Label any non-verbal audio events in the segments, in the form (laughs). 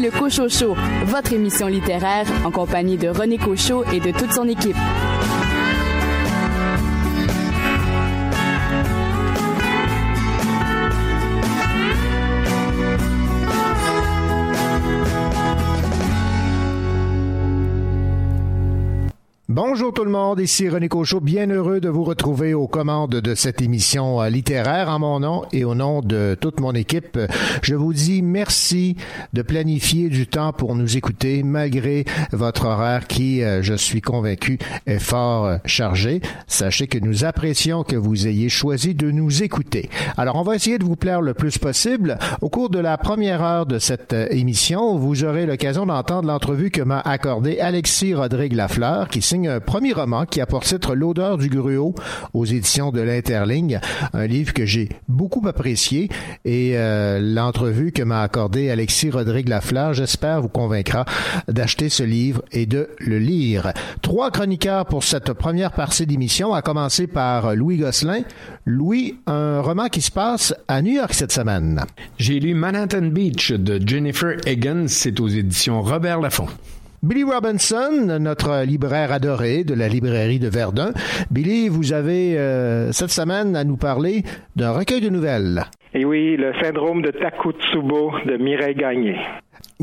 Le Cochot Show, votre émission littéraire en compagnie de René Cochot et de toute son équipe. Bonjour tout le monde, ici René Cochot, bien heureux de vous retrouver aux commandes de cette émission euh, littéraire en mon nom et au nom de toute mon équipe. Je vous dis merci de planifier du temps pour nous écouter malgré votre horaire qui, euh, je suis convaincu, est fort euh, chargé. Sachez que nous apprécions que vous ayez choisi de nous écouter. Alors, on va essayer de vous plaire le plus possible. Au cours de la première heure de cette émission, vous aurez l'occasion d'entendre l'entrevue que m'a accordé Alexis Rodrigue Lafleur qui signe un premier roman qui a pour titre L'odeur du gruau aux éditions de l'Interligne, un livre que j'ai beaucoup apprécié et euh, l'entrevue que m'a accordé Alexis Rodrigue Lafleur, j'espère vous convaincra d'acheter ce livre et de le lire. Trois chroniqueurs pour cette première partie d'émission, à commencer par Louis Gosselin. Louis, un roman qui se passe à New York cette semaine. J'ai lu Manhattan Beach de Jennifer Higgins, c'est aux éditions Robert Laffont. Billy Robinson, notre libraire adoré de la librairie de Verdun. Billy, vous avez euh, cette semaine à nous parler d'un recueil de nouvelles. Et oui, le syndrome de Takotsubo de Mireille Gagné.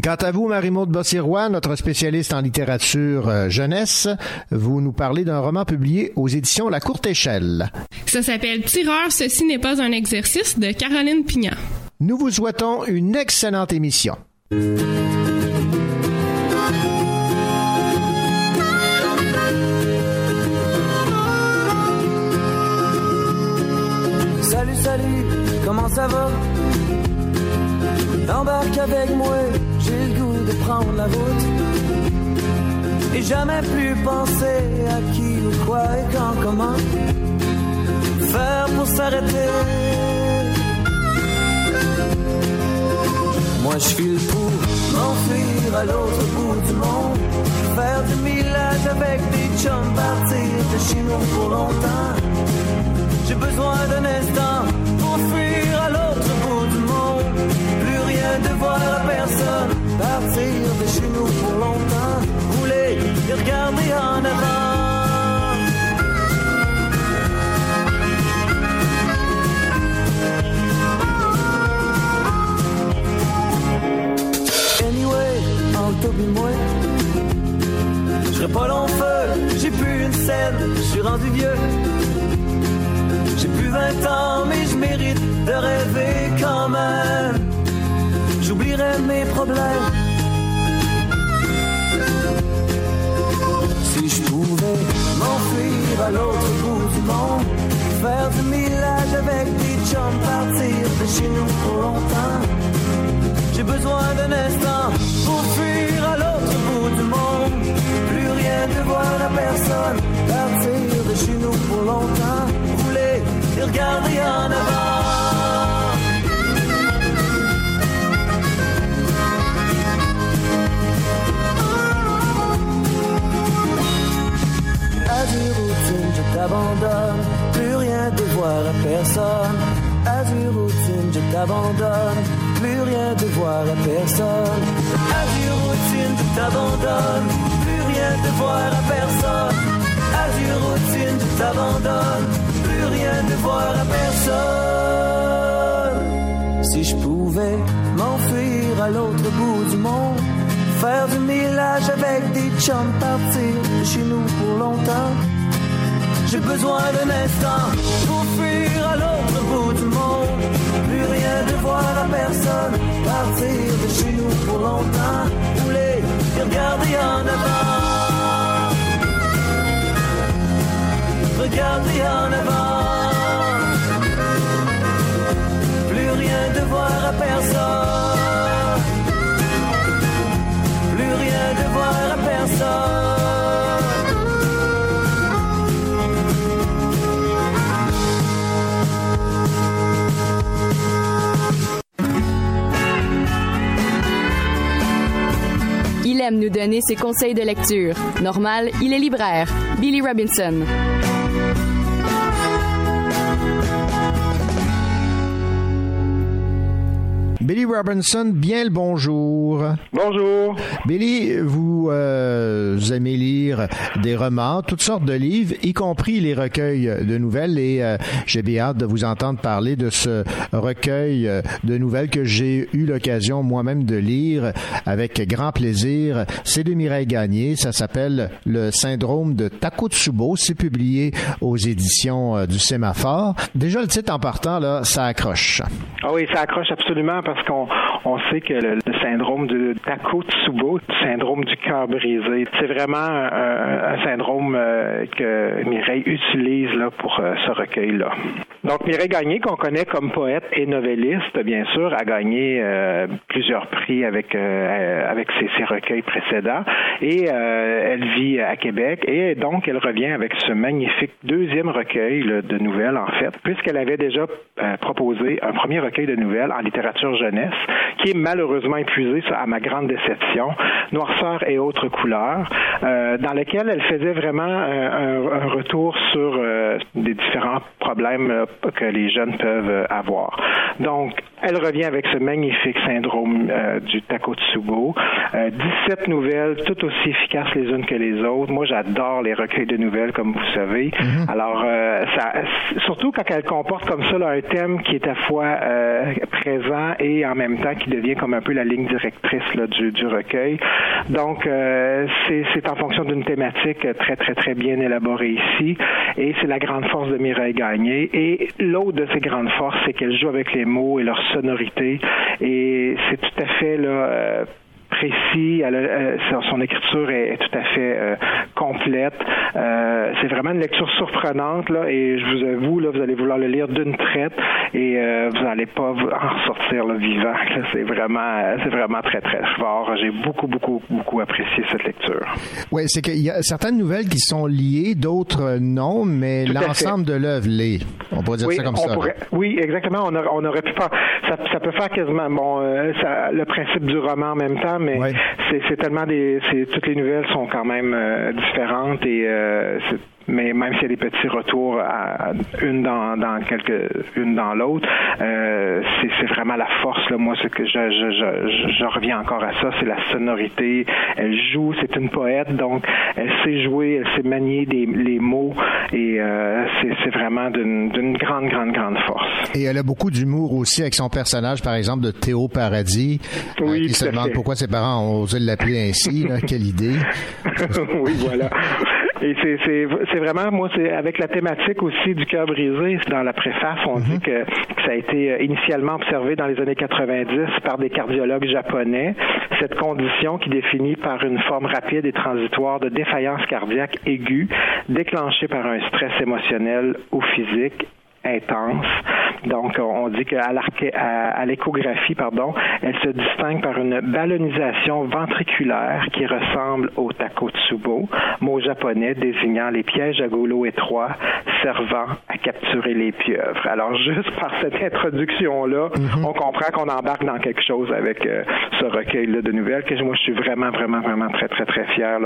Quant à vous, Marie-Maude Bossirois, notre spécialiste en littérature euh, jeunesse, vous nous parlez d'un roman publié aux éditions La Courte Échelle. Ça s'appelle Tireur, ceci n'est pas un exercice de Caroline Pignat. Nous vous souhaitons une excellente émission. Embarque avec moi, j'ai le goût de prendre la route. Et jamais plus penser à qui ou quoi et quand, comment faire pour s'arrêter. Moi je file pour m'enfuir à l'autre bout du monde. Faire du millage avec des chums, partir de chez nous pour longtemps. J'ai besoin d'un instant pour fuir l'autre bout du monde. Plus rien de voir à personne. Partir de chez nous pour longtemps. Rouler et regarder en avant. Je serai pas long feu, j'ai plus une scène, je suis rendu vieux. J'ai plus 20 ans, mais je mérite de rêver quand même. J'oublierai mes problèmes. Si je pouvais m'enfuir à l'autre bout du monde, faire du millage avec des chums, partir de chez nous pour longtemps. J'ai besoin d'un instant pour fuir à l'autre ses conseils de lecture. Normal, il est libraire. Billy Robinson. Billy Robinson, bien le bonjour. Bonjour. Billy, vous, euh, aimez lire des romans, toutes sortes de livres, y compris les recueils de nouvelles, et euh, j'ai bien hâte de vous entendre parler de ce recueil euh, de nouvelles que j'ai eu l'occasion moi-même de lire avec grand plaisir. C'est de Mireille Gagné, ça s'appelle Le syndrome de Takotsubo, c'est publié aux éditions du Sémaphore. Déjà, le titre en partant, là, ça accroche. Ah oui, ça accroche absolument parce qu'on on sait que le, syndrome de Takotsubo, le syndrome du cœur brisé, c'est vraiment un, syndrome euh, que Mireille utilise là, pour euh, ce recueil-là. Donc Mireille Gagné, qu'on connaît comme poète et novelliste, bien sûr, a gagné euh, plusieurs prix avec avec ses, recueils précédents et elle vit à Québec et donc elle revient avec ce magnifique deuxième recueil de nouvelles en fait, puisqu'elle avait déjà proposé un premier recueil de nouvelles en littérature jeunesse qui est malheureusement épuisé à ma grande déception, Noirceur et autres couleurs, euh, dans lequel elle faisait vraiment un, retour sur euh, des différents problèmes euh, que les jeunes peuvent avoir. Donc, elle revient avec ce magnifique syndrome du Takotsubo. 17 nouvelles, toutes aussi efficaces les unes que les autres. Moi, j'adore les recueils de nouvelles, comme vous savez. Mm-hmm. Alors, ça, surtout quand elle comporte comme ça un thème qui est à fois présent et en même temps qui devient comme un peu la ligne directrice là, du, du recueil. Donc, euh, c'est en fonction d'une thématique très, très, très bien élaborée ici. Et c'est la grande force de Mireille Gagné. Et l'autre de ses grandes forces, c'est qu'elle joue avec les mots et leur sonorité. Et c'est tout à fait là, précis. Euh, son écriture est, tout à fait euh, complète. Euh, c'est vraiment une lecture surprenante là, et je vous avoue là, vous allez vouloir le lire d'une traite et vous n'allez pas en ressortir le vivant. C'est vraiment, c'est vraiment très très fort. J'ai beaucoup beaucoup beaucoup apprécié cette lecture. Oui, c'est qu'il y a certaines nouvelles qui sont liées, d'autres non, mais l'ensemble de l'œuvre l'est. On pourrait dire ça comme ça. oui, exactement. On, on aurait pu faire. Ça, ça, peut faire quasiment bon, ça, le principe du roman en même temps, mais c'est tellement des, toutes les nouvelles sont quand même euh, différentes et euh, mais même s'il y a des petits retours à, une dans, dans une dans l'autre, euh, c'est vraiment la force. Là. Moi, ce que je, je, je, reviens encore à ça, c'est la sonorité. Elle joue, c'est une poète, donc elle sait jouer, elle sait manier des, les mots et euh, c'est vraiment d'une grande, grande, grande force. Et elle a beaucoup d'humour aussi avec son personnage, par exemple, de Théo Paradis, euh, oui, qui se demande pourquoi ses parents ont osé l'appeler ainsi. Là. Quelle idée. (laughs) oui, voilà. Et c'est vraiment, moi, c'est avec la thématique aussi du cœur brisé. Dans la préface, on dit mhm. que, ça a été euh, initialement observé dans les années 90 par des cardiologues japonais. Cette condition qui définit par une forme rapide et transitoire de défaillance cardiaque aiguë déclenchée par un stress émotionnel ou physique intense. Donc, on dit qu'à à, l'échographie, pardon, elle se distingue par une ballonisation ventriculaire qui ressemble au takotsubo, mot japonais désignant les pièges à goulot étroits servant à capturer les pieuvres. Alors, (laughs) juste par cette introduction-là, mhm. on comprend qu'on embarque dans quelque chose avec euh, ce recueil-là de nouvelles que moi, je suis vraiment, vraiment, vraiment très, très, très fier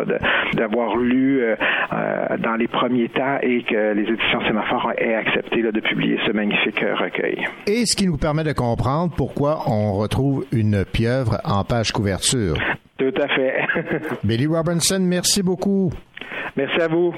d'avoir lu euh, euh, dans les premiers temps et que les éditions Sémaphore aient accepté de publier ce magnifique recueil. Et ce qui nous permet de comprendre pourquoi on retrouve une pieuvre en page couverture. Tout à fait. (laughs) Billy Robinson, merci beaucoup. Merci à vous.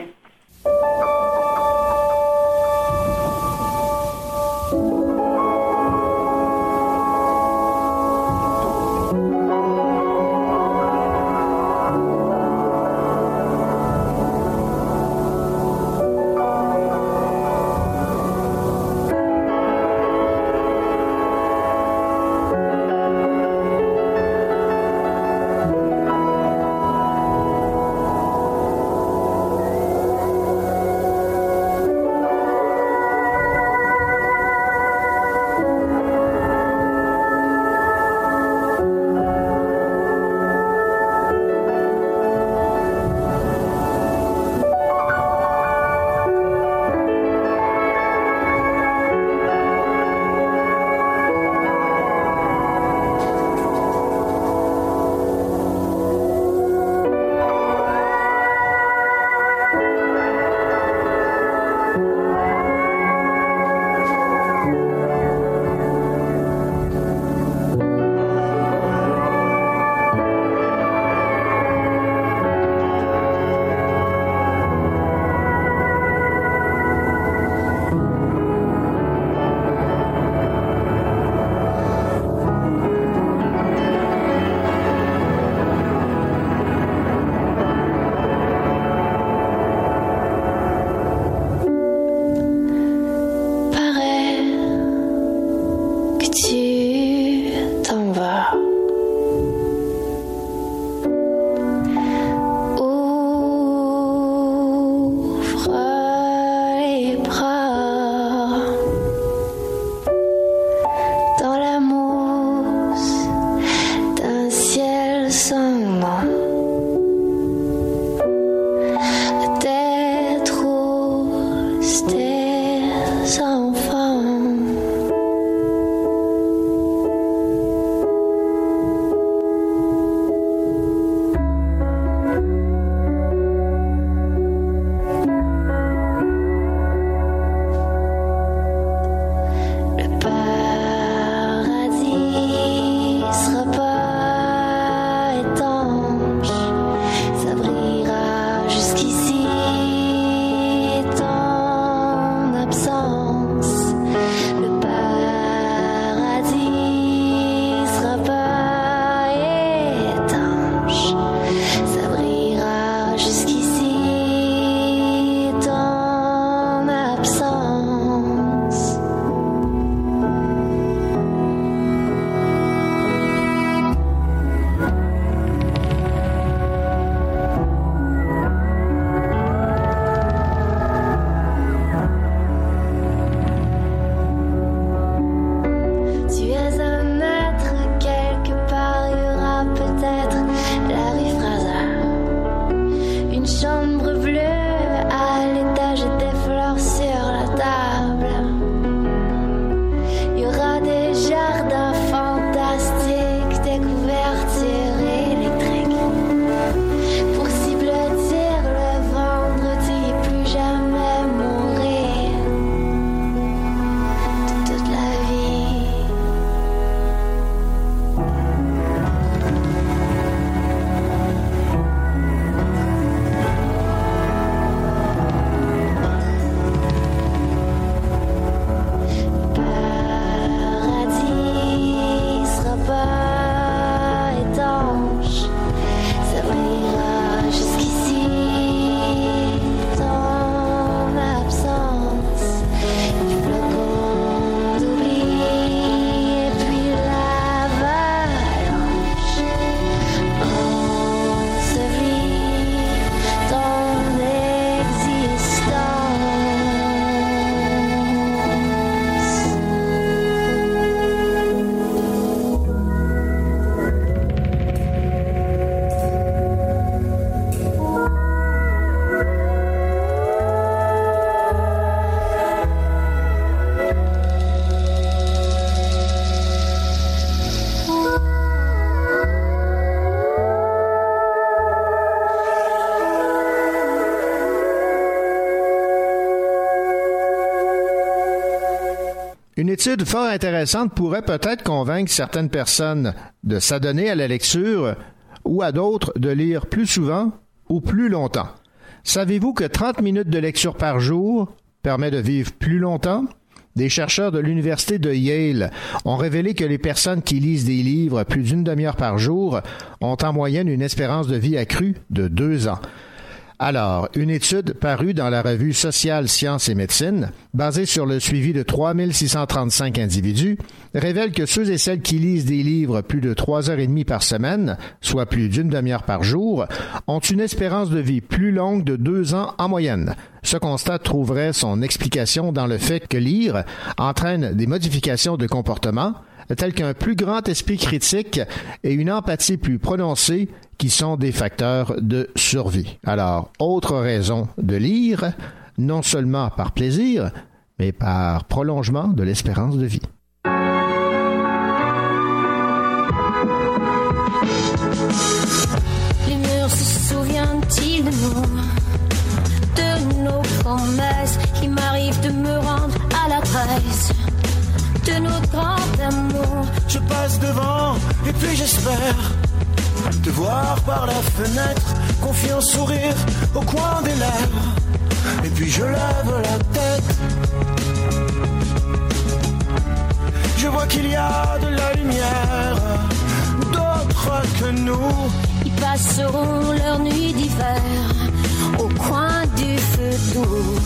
Étude fort intéressante pourrait peut-être convaincre certaines personnes de s'adonner à la lecture ou à d'autres de lire plus souvent ou plus longtemps. Savez-vous que 30 minutes de lecture par jour permet de vivre plus longtemps? Des chercheurs de l'Université de Yale ont révélé que les personnes qui lisent des livres plus d'une demi-heure par jour ont en moyenne une espérance de vie accrue de deux ans. Alors, une étude parue dans la revue Sociale Sciences et Médecine, basée sur le suivi de 3635 individus, révèle que ceux et celles qui lisent des livres plus de trois heures et demie par semaine, soit plus d'une demi-heure par jour, ont une espérance de vie plus longue de deux ans en moyenne. Ce constat trouverait son explication dans le fait que lire entraîne des modifications de comportement, tels qu'un plus grand esprit critique et une empathie plus prononcée qui sont des facteurs de survie. Alors, autre raison de lire, non seulement par plaisir, mais par prolongement de l'espérance de vie. Je passe devant et puis j'espère te voir par la fenêtre, confiant sourire au coin des lèvres. Et puis je lève la tête. Je vois qu'il y a de la lumière, d'autres que nous. Ils passeront leur nuit d'hiver au coin du feu doux.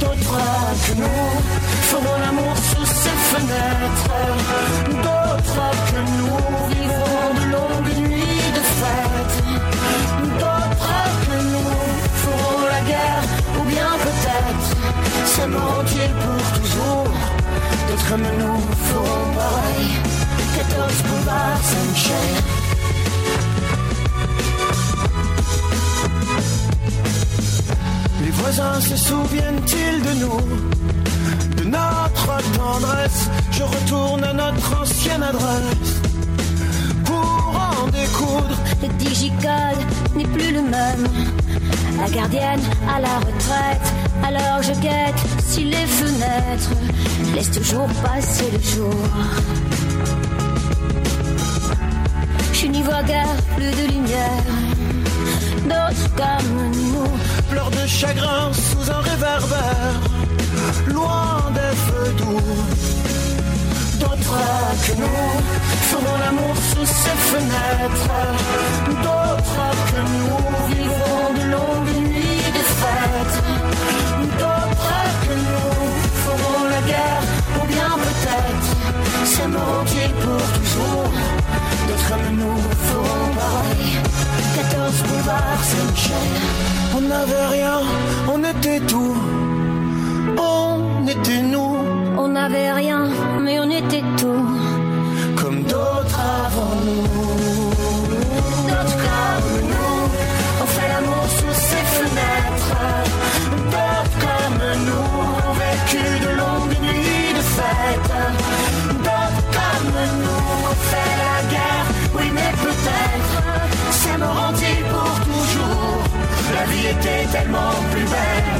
D'autres que nous feront l'amour sous ces fenêtres. D'autres que nous vivront de longues nuits de fête. D'autres que nous feront la guerre ou bien peut-être s'aimeront-ils pour toujours. D'autres comme nous feront pareil. 14 boulevard Saint-Michel. Voisins se souviennent-ils de nous De notre tendresse? Je retourne à notre ancienne adresse Pour en découdre Le digicode n'est plus le même. La gardienne à la retraite, alors je guette si les fenêtres laissent toujours passer le jour. Je n'y vois guère plus de lumière. D'autres comme nous Pleure de chagrin sous un réverbère. Loin des feux doux. D'autres que nous feront l'amour sous ces fenêtres. D'autres que nous vivront de longues nuits de fête D'autres que nous feront la guerre peut-être s'aimeront-ils pour toujours. D'autres comme nous feront pareil 14 boulevard Saint-Michel On n'avait rien, on était tout. On était nous. On n'avait rien, mais on était tout. Comme d'autres avant nous. D'autres comme nous était tellement plus belle.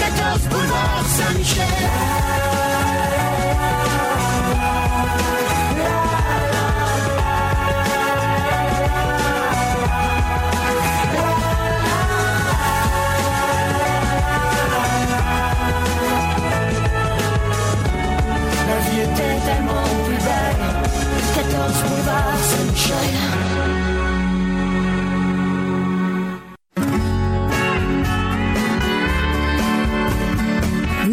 14 boulevard Saint-Michel. La vie était tellement plus belle. 14 boulevard Saint-Michel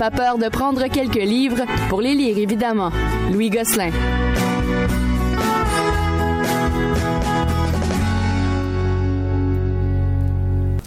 Pas peur de prendre quelques livres pour les lire, évidemment. Louis Gosselin.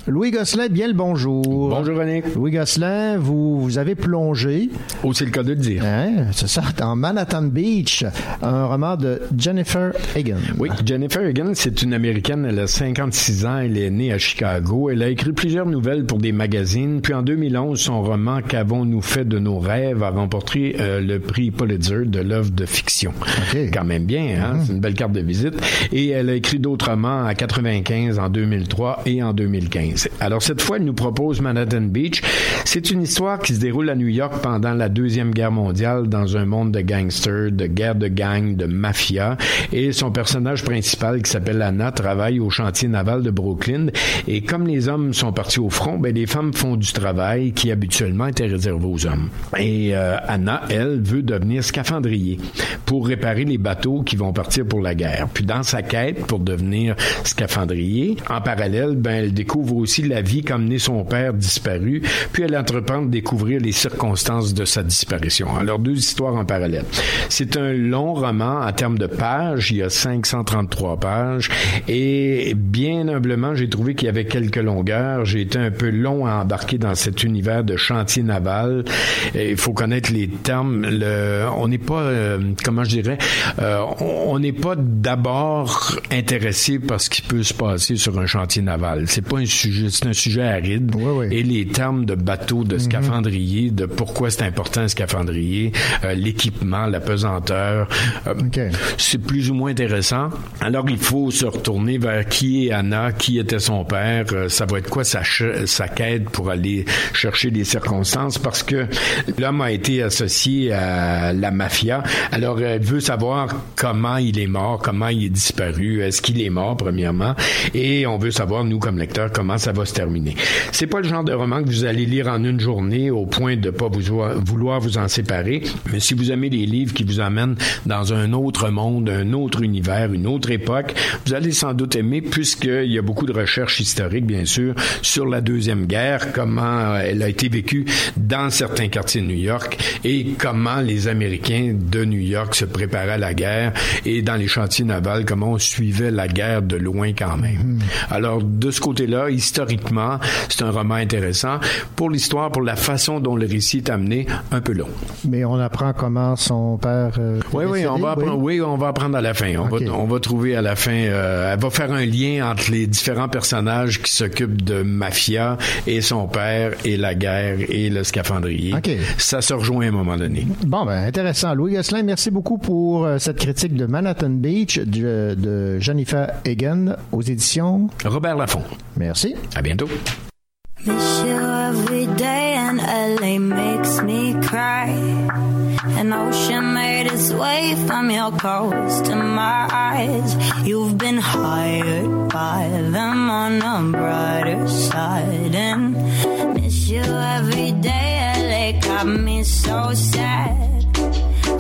Louis Gosselin, bien le bonjour. Bonjour René. Louis Gosselin, vous, vous avez plongé, Oh, c'est le cas de le dire. hein, c'est ça, dans Manhattan Beach, un roman de Jennifer Egan. Oui, Jennifer Egan, c'est une Américaine, elle a 56 ans, elle est née à Chicago, elle a écrit plusieurs nouvelles pour des magazines, puis en 2011, son roman Qu'avons-nous fait de nos rêves a remporté euh, le prix Pulitzer de l'œuvre de fiction. OK. Quand même bien, hein? c'est une belle carte de visite. Et elle a écrit d'autres romans à 95, en 2003 et en 2015. Alors cette fois, elle nous propose Manhattan Beach. C'est une histoire qui se déroule à New York pendant la Deuxième Guerre mondiale dans un monde de gangsters, de guerre de gang, de mafia. Et son personnage principal, qui s'appelle Anna, travaille au chantier naval de Brooklyn. Et comme les hommes sont partis au front, ben, les femmes font du travail qui habituellement était réservé aux hommes. Et euh, Anna, elle, veut devenir scaphandrier pour réparer les bateaux qui vont partir pour la guerre. Puis dans sa quête pour devenir scaphandrier, en parallèle, ben, elle découvre aussi la vie qu'a mené son père disparu, puis elle entreprend de découvrir les circonstances de sa disparition. Alors, deux histoires en parallèle. C'est un long roman en termes de pages, il y a 533 pages, et bien humblement, j'ai trouvé qu'il y avait quelques longueurs. J'ai été un peu long à embarquer dans cet univers de chantier naval. Il faut connaître les termes. Le, on n'est pas, euh, comment je dirais, euh, on n'est pas d'abord intéressé par ce qui peut se passer sur un chantier naval. C'est pas un sujet, c'est un sujet aride. Oui, oui. Et les termes de bateau, de scaphandrier, de pourquoi c'est important un scaphandrier, euh, l'équipement, la pesanteur, euh, OK. c'est plus ou moins intéressant. Alors il faut se retourner vers qui est Anna, qui était son père, euh, ça va être quoi sa, sa quête pour aller chercher les circonstances, parce que l'homme a été associé à la mafia. Alors elle veut savoir comment il est mort, comment il est disparu, est-ce qu'il est mort premièrement, et on veut savoir nous comme lecteurs comment ça va se terminer. C'est pas le genre de roman que vous allez lire en une journée au point de pas vous vouloir vous en séparer, mais si vous aimez les livres qui vous amènent dans un autre monde, un autre univers, une autre époque, vous allez sans doute aimer puisqu'il y a beaucoup de recherches historiques, bien sûr, sur la Deuxième Guerre, comment elle a été vécue dans certains quartiers de New York et comment les Américains de New York se préparaient à la guerre et dans les chantiers navals, comment on suivait la guerre de loin quand même. Alors, de ce côté-là, historiquement, c'est un roman intéressant. Pour l'histoire, pour la façon dont le récit est amené, un peu long. Mais on apprend comment son père. Euh, oui, oui, on va apprendre. Oui. on va apprendre à la fin. On, va, on va trouver à la fin. Euh, elle va faire un lien entre les différents personnages qui s'occupent de mafia et son père et la guerre et le scaphandrier. Ça se rejoint à un moment donné. Bon, ben intéressant. Louis Gosselin, merci beaucoup pour euh, cette critique de Manhattan Beach de, de Jennifer Egan aux éditions Robert Laffont. Merci. À bientôt. Miss you every day and LA makes me cry. An ocean made its way from your coast to my eyes. You've been hired by them on a brighter side. And miss you every day, LA got me so sad.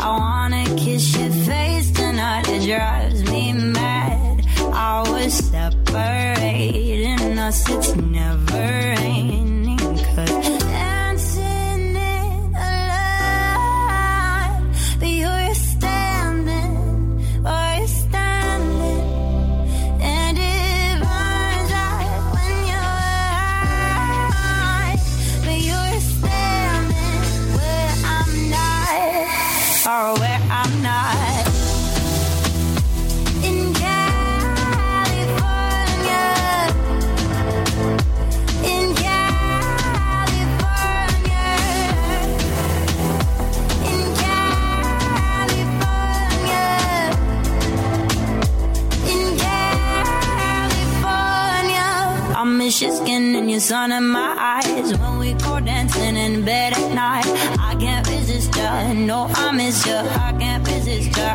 I wanna kiss your face tonight, it drives me mad. I was separating us, it's never ending. Your skin and your sun in my eyes when we go dancing in bed at night. I can't resist her, no, I miss her. I can't resist her.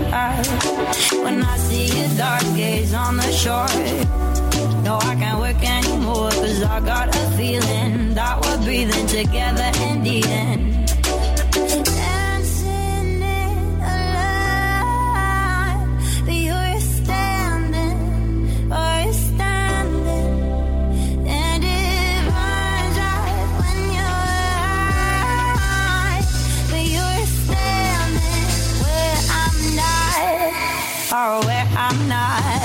When I see your dark gaze on the shore, no, I can't work anymore. Cause I got a feeling that we're breathing together in the end. I'm not.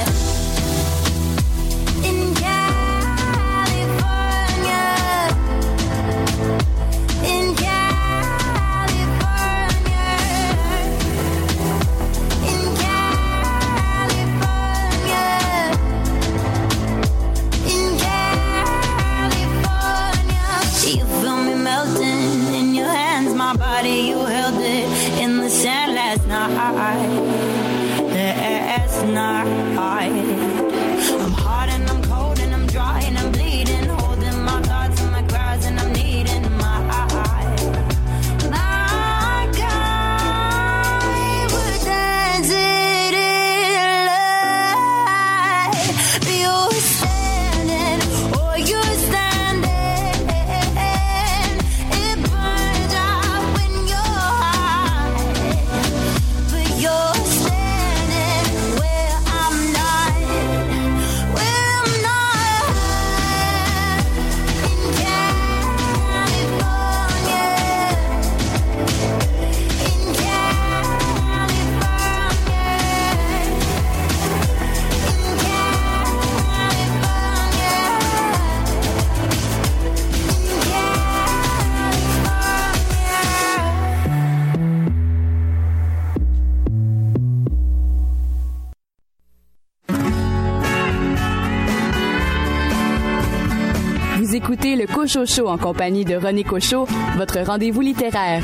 Écoutez le Cocho en compagnie de René Cocho, votre rendez-vous littéraire.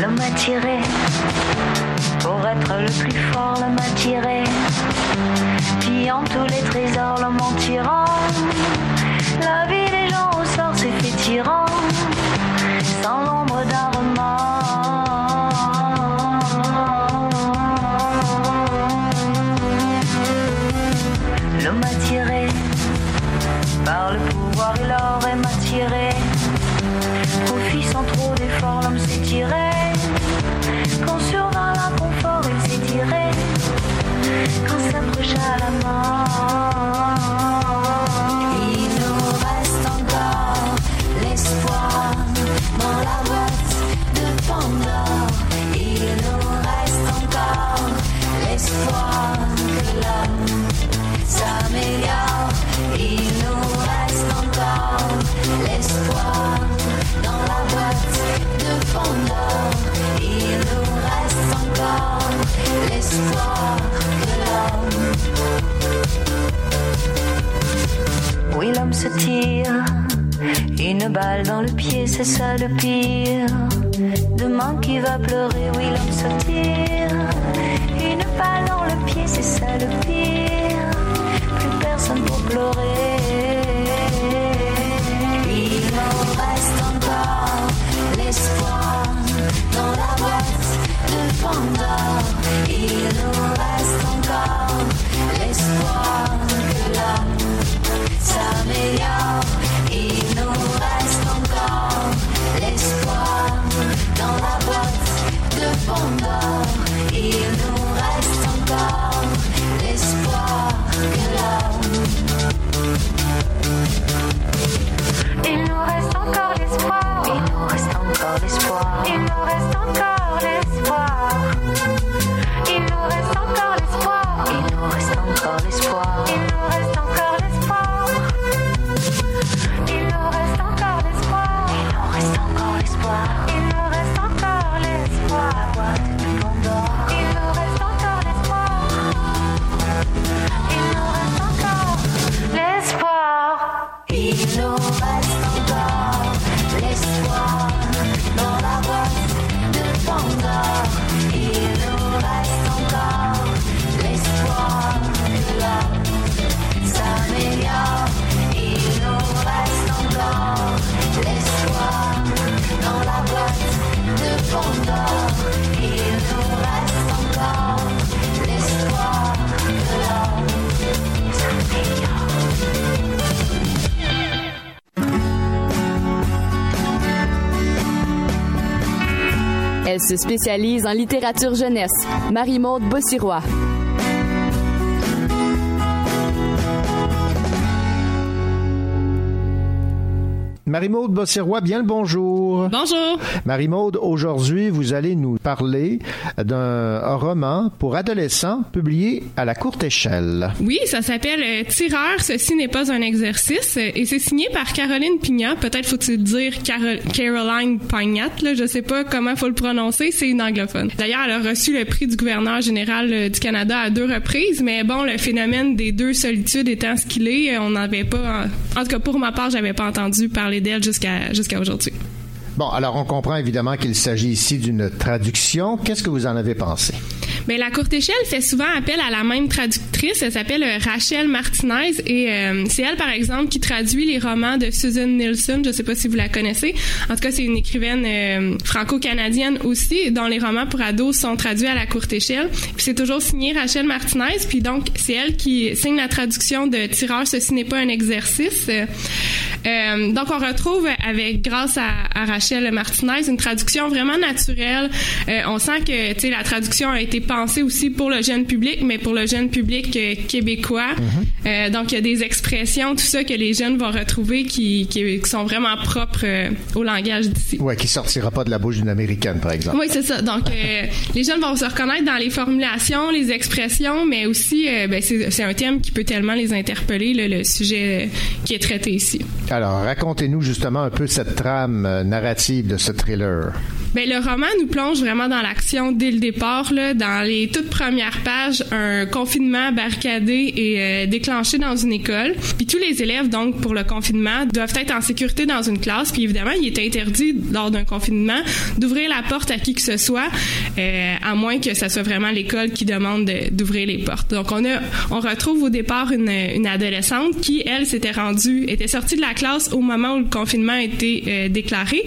L'homme m'a tiré, pour être le plus fort, l'homme m'a tiré, pillant tous les trésors, l'homme en tirant, la vie des gens au sort s'est fait tyran, Oui, l'homme se tire. Une balle dans le pied, c'est ça le pire. Demain qui va pleurer, oui, l'homme se tire. Une balle dans le pied, c'est ça le pire. Plus personne pour pleurer. Encore l'espoir que l'homme s'améliore. Il nous reste encore l'espoir dans la boîte de Pandore. Il nous reste encore l'espoir que l'homme Il nous reste encore l'espoir. Il nous reste encore l'espoir. Il nous reste encore l'espoir. Elle se spécialise en littérature jeunesse. Marie-Maude Bossirois. Marie-Maude Bossirois, bien le bonjour. Bonjour. Marie-Maude, aujourd'hui, vous allez nous parler d'un roman pour adolescents publié à la courte échelle. Oui, ça s'appelle euh, Tireur, ceci n'est pas un exercice euh, et c'est signé par Caroline Pignat. Peut-être faut-il dire Carol- Caroline Pignat, là, je sais pas comment faut le prononcer, c'est une anglophone. D'ailleurs, elle a reçu le prix du gouverneur général euh, du Canada à deux reprises, mais bon, le phénomène des deux solitudes étant ce qu'il est, on n'avait pas, en, en tout cas pour ma part, j'avais pas entendu parler jusqu'à jusqu'à aujourd'hui. Bon, alors on comprend évidemment qu'il s'agit ici d'une traduction. Qu'est-ce que vous en avez pensé? Mais la courte échelle fait souvent appel à la même traductrice. Elle s'appelle euh, Rachel Martinez et euh, c'est elle, par exemple, qui traduit les romans de Susan Nielsen. Je sais pas si vous la connaissez. En tout cas, c'est une écrivaine euh, franco-canadienne aussi, dont les romans pour ados sont traduits à la courte échelle. Puis c'est toujours signé Rachel Martinez. Puis donc, c'est elle qui signe la traduction de Tireur, ceci n'est pas un exercice. Euh, donc, on retrouve avec, grâce à, Rachel Martinez, une traduction vraiment naturelle. Euh, on sent que, tu sais, la traduction a été pensée aussi pour le jeune public, mais pour le jeune public euh, québécois. Euh, donc, il y a des expressions, tout ça que les jeunes vont retrouver qui, qui, qui sont vraiment propres euh, au langage d'ici. Ouais, qui sortira pas de la bouche d'une américaine, par exemple. Oui, c'est ça. Donc, (laughs) les jeunes vont se reconnaître dans les formulations, les expressions, mais aussi, ben, c'est un thème qui peut tellement les interpeller, là, le sujet qui est traité ici. Alors, racontez-nous justement un peu cette trame narrative de ce thriller. Ben, le roman nous plonge vraiment dans l'action dès le départ. Là, dans les toutes premières pages, un confinement barricadé est euh, déclenché dans une école. Puis tous les élèves, donc, pour le confinement, doivent être en sécurité dans une classe. Puis évidemment, il est interdit, lors d'un confinement, d'ouvrir la porte à qui que ce soit, euh, à moins que ce soit vraiment l'école qui demande de- d'ouvrir les portes. Donc, on a, on retrouve au départ une, une adolescente qui, elle, s'était rendue, était sortie de la classe au moment où le confinement a été euh, déclaré.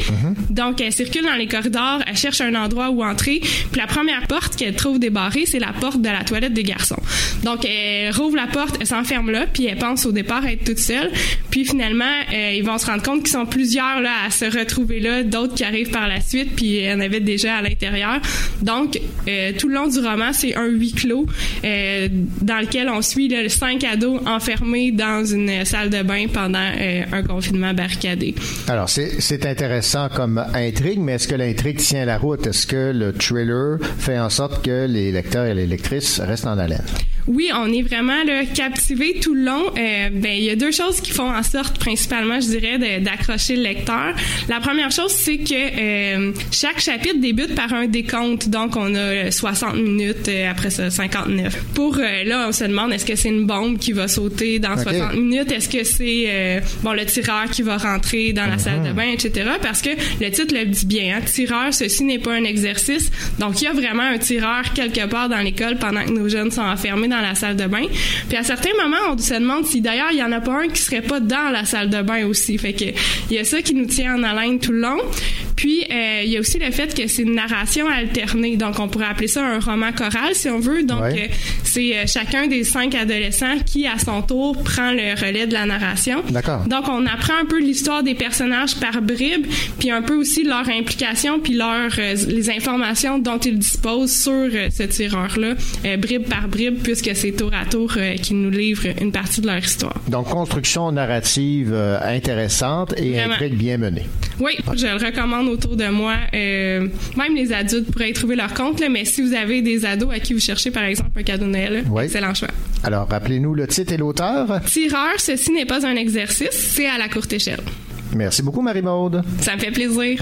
Donc, elle circule dans les corridors elle cherche un endroit où entrer, puis la première porte qu'elle trouve débarrée, c'est la porte de la toilette des garçons. Donc, elle rouvre la porte, elle s'enferme là, puis elle pense au départ être toute seule. Puis finalement, euh, ils vont se rendre compte qu'ils sont plusieurs là à se retrouver là, d'autres qui arrivent par la suite, puis elle en avait déjà à l'intérieur. Donc, euh, tout le long du roman, c'est un huis clos euh, dans lequel on suit là, cinq ados enfermés dans une salle de bain pendant un confinement barricadé. Alors, c'est intéressant comme intrigue, mais est-ce que l'intrigue tient la route? Est-ce que le thriller fait en sorte que les lecteurs et les lectrices restent en haleine? Oui, on est vraiment là, captivé tout le long. Euh, ben, il y a deux choses qui font en sorte, principalement, je dirais, d'accrocher le lecteur. La première chose, c'est que euh, chaque chapitre débute par un décompte. Donc, on a euh, 60 minutes, euh, après ça, 59. Pour là, on se demande est-ce que c'est une bombe qui va sauter dans Ok. 60 minutes? Est-ce que c'est bon le tireur qui va rentrer dans la salle de bain, etc. Parce que le titre le dit bien. Hein, tireur, ceci n'est pas un exercice. Donc, il y a vraiment un tireur quelque part dans l'école pendant que nos jeunes sont enfermés dans la salle de bain. Puis à certains moments, on se demande si d'ailleurs il y en a pas un qui serait pas dans la salle de bain aussi. Fait que il y a ça qui nous tient en haleine tout le long. Puis euh, il y a aussi le fait que c'est une narration alternée. Donc on pourrait appeler ça un roman choral si on veut. Donc Ouais. euh, c'est euh, chacun des cinq adolescents qui à son tour prend le relais de la narration. D'accord. Donc on apprend un peu l'histoire des personnages par bribes, puis un peu aussi leur implication, puis leur euh, les informations dont ils disposent sur euh, ce tireur-là, euh, bribe par bribe, puisque c'est tour à tour qu'ils nous livrent une partie de leur histoire. Donc, construction narrative intéressante et Vraiment. intrigue bien menée. Oui, je le recommande autour de moi. Euh, même les adultes pourraient y trouver leur compte, là, mais si vous avez des ados à qui vous cherchez, par exemple, un cadeau de Noël, Oui. excellent choix. Alors, rappelez-nous le titre et l'auteur. Tireur, ceci n'est pas un exercice, c'est à la courte échelle. Merci beaucoup, Marie-Maude. Ça me fait plaisir.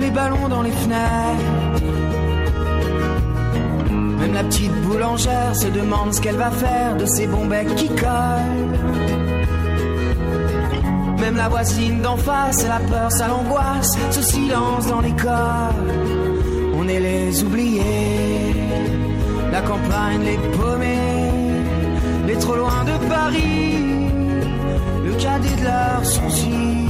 les ballons dans les fenêtres. Même la petite boulangère se demande ce qu'elle va faire de ces bons becs qui collent. Même la voisine d'en face, elle a peur, ça l'angoisse, ce silence dans l'école. On est les oubliés, la campagne les paumés, les trop loin de Paris, le cadet de leurs soucis.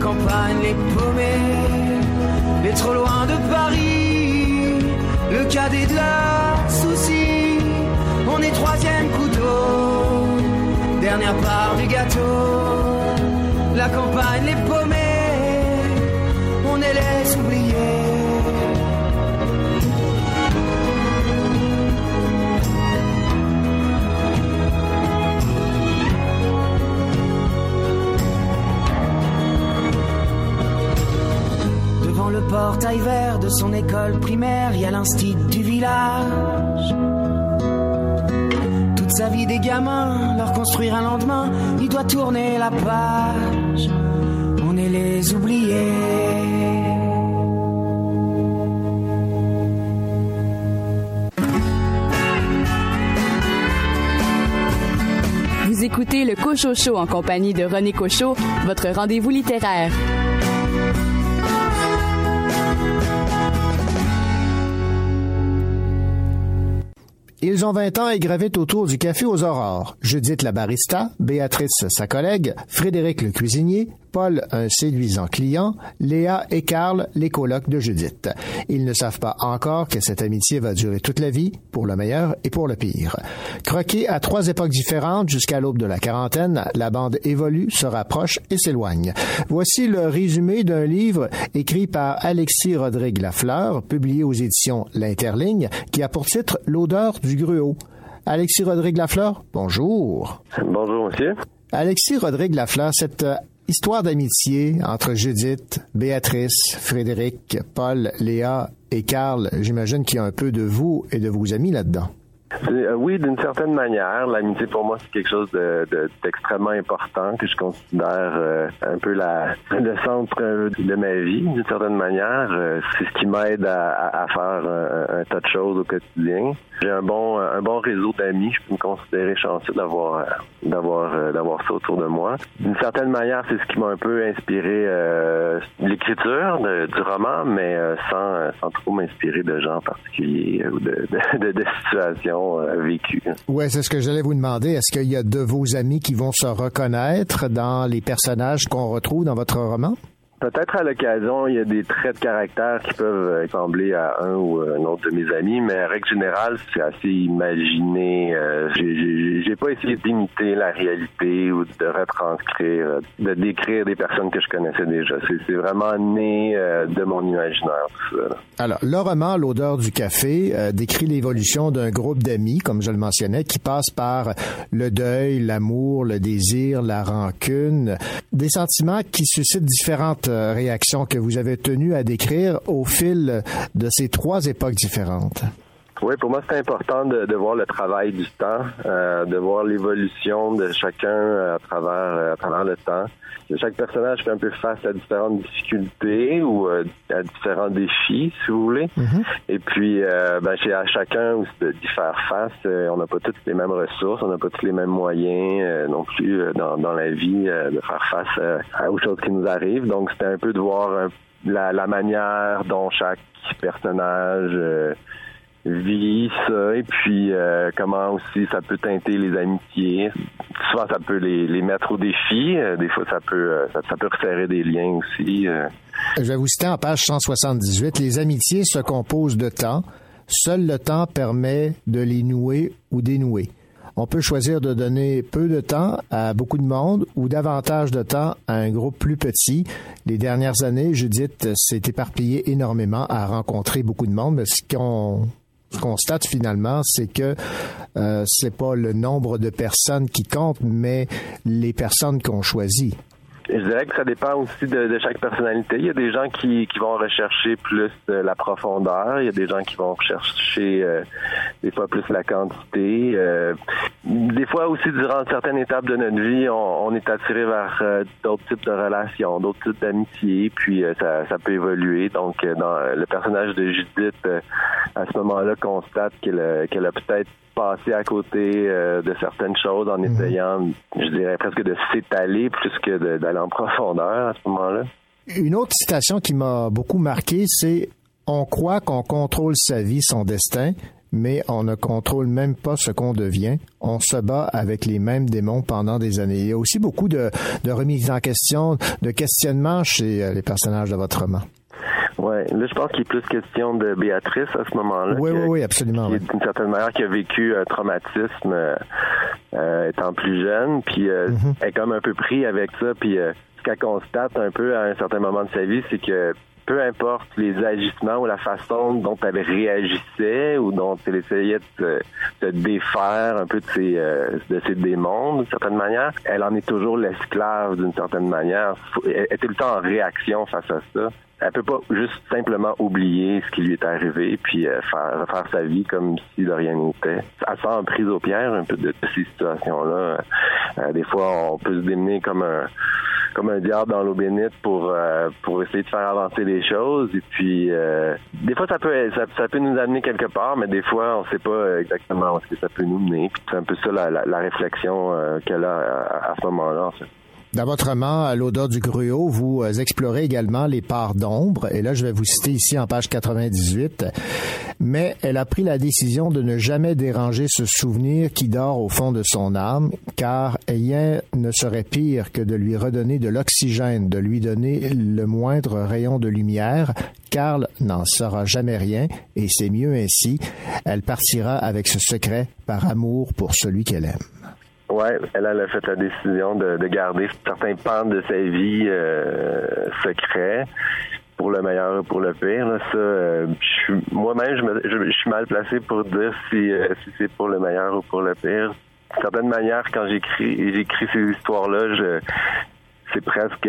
campagne les paumés, les trop loin de Paris, le cadet de leurs soucis. On est troisième couteau, dernière part du gâteau. La campagne les paumés, portail vert de son école primaire, il y a du village. Toute sa vie des gamins, leur construire un lendemain, il doit tourner la page. On est les oubliés. Vous écoutez le Cocho Show en compagnie de René Cocho, votre rendez-vous littéraire. Ils ont 20 ans et gravitent autour du café aux aurores. Judith la barista, Béatrice sa collègue, Frédéric le cuisinier, Paul un séduisant client, Léa et Karl les colocs de Judith. Ils ne savent pas encore que cette amitié va durer toute la vie, pour le meilleur et pour le pire. Croqués à trois époques différentes jusqu'à l'aube de la quarantaine, la bande évolue, se rapproche et s'éloigne. Voici le résumé d'un livre écrit par Alexis Rodrigue Lafleur, publié aux éditions L'Interligne, qui a pour titre L'odeur du gruau. Alexis Rodrigue Lafleur, bonjour. Bonjour, monsieur. Alexis Rodrigue Lafleur, cette histoire d'amitié entre Judith, Béatrice, Frédéric, Paul, Léa et Karl, j'imagine qu'il y a un peu de vous et de vos amis là-dedans. Euh, oui, d'une certaine manière, l'amitié pour moi c'est quelque chose de, de- d'extrêmement important que je considère euh, un peu le centre euh, de ma vie. D'une certaine manière, c'est ce qui m'aide à, faire un tas de choses au quotidien. J'ai un bon un bon réseau d'amis. Je peux me considérer chanceux d'avoir d'avoir euh, d'avoir ça autour de moi. D'une certaine manière, c'est ce qui m'a un peu inspiré euh, l'écriture du roman, mais euh, sans sans trop m'inspirer de gens particuliers euh, ou de, de, de- situations vécues. Ouais, c'est ce que j'allais vous demander. Est-ce qu'il y a de vos amis qui vont se reconnaître dans les personnages qu'on retrouve dans votre roman? Peut-être à l'occasion, il y a des traits de caractère qui peuvent ressembler à un ou un autre de mes amis, mais en règle générale, c'est assez imaginé. Euh, j'ai pas essayé d'imiter la réalité ou de retranscrire, de décrire des personnes que je connaissais déjà. C'est vraiment né euh, de mon imaginaire. Tout ça. Alors, le roman L'odeur du café euh, décrit l'évolution d'un groupe d'amis, comme je le mentionnais, qui passe par le deuil, l'amour, le désir, la rancune, des sentiments qui suscitent différentes euh, réactions que vous avez tenu à décrire au fil de ces trois époques différentes? Oui, pour moi, c'est important de, voir le travail du temps, euh, de voir l'évolution de chacun euh, à travers, à travers le temps. Chaque personnage fait un peu face à différentes difficultés ou à différents défis, si vous voulez. Mm-hmm. Et puis, ben, chez à chacun d'y faire face. on n'a pas toutes les mêmes ressources, on n'a pas tous les mêmes moyens non plus dans, dans la vie de faire face aux choses qui nous arrivent. Donc, c'était un peu de voir la, la, manière dont chaque personnage vit ça et puis euh, comment aussi ça peut teinter les amitiés. Souvent ça peut les, les mettre au défi, euh, des fois ça peut euh, ça, peut resserrer des liens aussi. Je vais vous citer en page 178, les amitiés se composent de temps. Seul le temps permet de les nouer ou dénouer. On peut choisir de donner peu de temps à beaucoup de monde ou davantage de temps à un groupe plus petit. Les dernières années, Judith s'est éparpillée énormément à rencontrer beaucoup de monde, mais ce qu'on constate finalement, c'est que euh, c'est pas le nombre de personnes qui compte, mais les personnes qu'on choisit. Je dirais que ça dépend aussi de, chaque personnalité. Il y a des gens qui, qui vont rechercher plus la profondeur. Il y a des gens qui vont rechercher euh, des fois plus la quantité. Euh, des fois aussi, durant certaines étapes de notre vie, on, est attiré vers euh, d'autres types de relations, d'autres types d'amitié, puis ça, ça peut évoluer. Donc, dans le personnage de Judith, à ce moment-là, constate qu'elle a peut-être passer à côté euh, de certaines choses en mhm. essayant, je dirais presque de s'étaler plus que d'aller en profondeur à ce moment-là. Une autre citation qui m'a beaucoup marqué, c'est On croit qu'on contrôle sa vie, son destin, mais on ne contrôle même pas ce qu'on devient. On se bat avec les mêmes démons pendant des années. Il y a aussi beaucoup de, de remises en question, de questionnements chez euh, les personnages de votre roman. Oui, là, je pense qu'il est plus question de Béatrice à ce moment-là. Oui, oui, oui, absolument. Qui, d'une certaine manière, qui a vécu un traumatisme euh, euh, étant plus jeune, puis euh, mm-hmm. elle est comme un peu pris avec ça, puis ce qu'elle constate un peu à un certain moment de sa vie, c'est que peu importe les agissements ou la façon dont elle réagissait ou dont elle essayait de se défaire un peu de ses, de ses démons d'une certaine manière, elle en est toujours l'esclave d'une certaine manière. Elle est tout le temps en réaction face à ça elle peut pas juste simplement oublier ce qui lui est arrivé puis euh, faire faire sa vie comme si de rien n'était. Elle sent prise au pierre un peu de, ces situations-là. Euh, des fois, on peut se démener comme un comme un diable dans l'eau bénite pour euh, pour essayer de faire avancer les choses et puis des fois ça peut ça, peut nous amener quelque part mais des fois on sait pas exactement où que ça peut nous mener puis c'est un peu ça la, la, réflexion qu'elle a à, à ce moment-là en fait. Dans votre roman, à l'odeur du gruau, vous euh, explorez également les parts d'ombre. Et là, je vais vous citer ici en page 98. Mais elle a pris la décision de ne jamais déranger ce souvenir qui dort au fond de son âme, car rien ne serait pire que de lui redonner de l'oxygène, de lui donner le moindre rayon de lumière. Carl n'en saura jamais rien, et c'est mieux ainsi. Elle partira avec ce secret par amour pour celui qu'elle aime. Oui, elle, a fait la décision de, garder certains pans de sa vie euh, secrets pour le meilleur ou pour le pire. Ça, euh, moi-même, je, suis mal placé pour dire si, euh, si c'est pour le meilleur ou pour le pire. D'une certaine manière, quand j'écris j'écris ces histoires-là, je c'est presque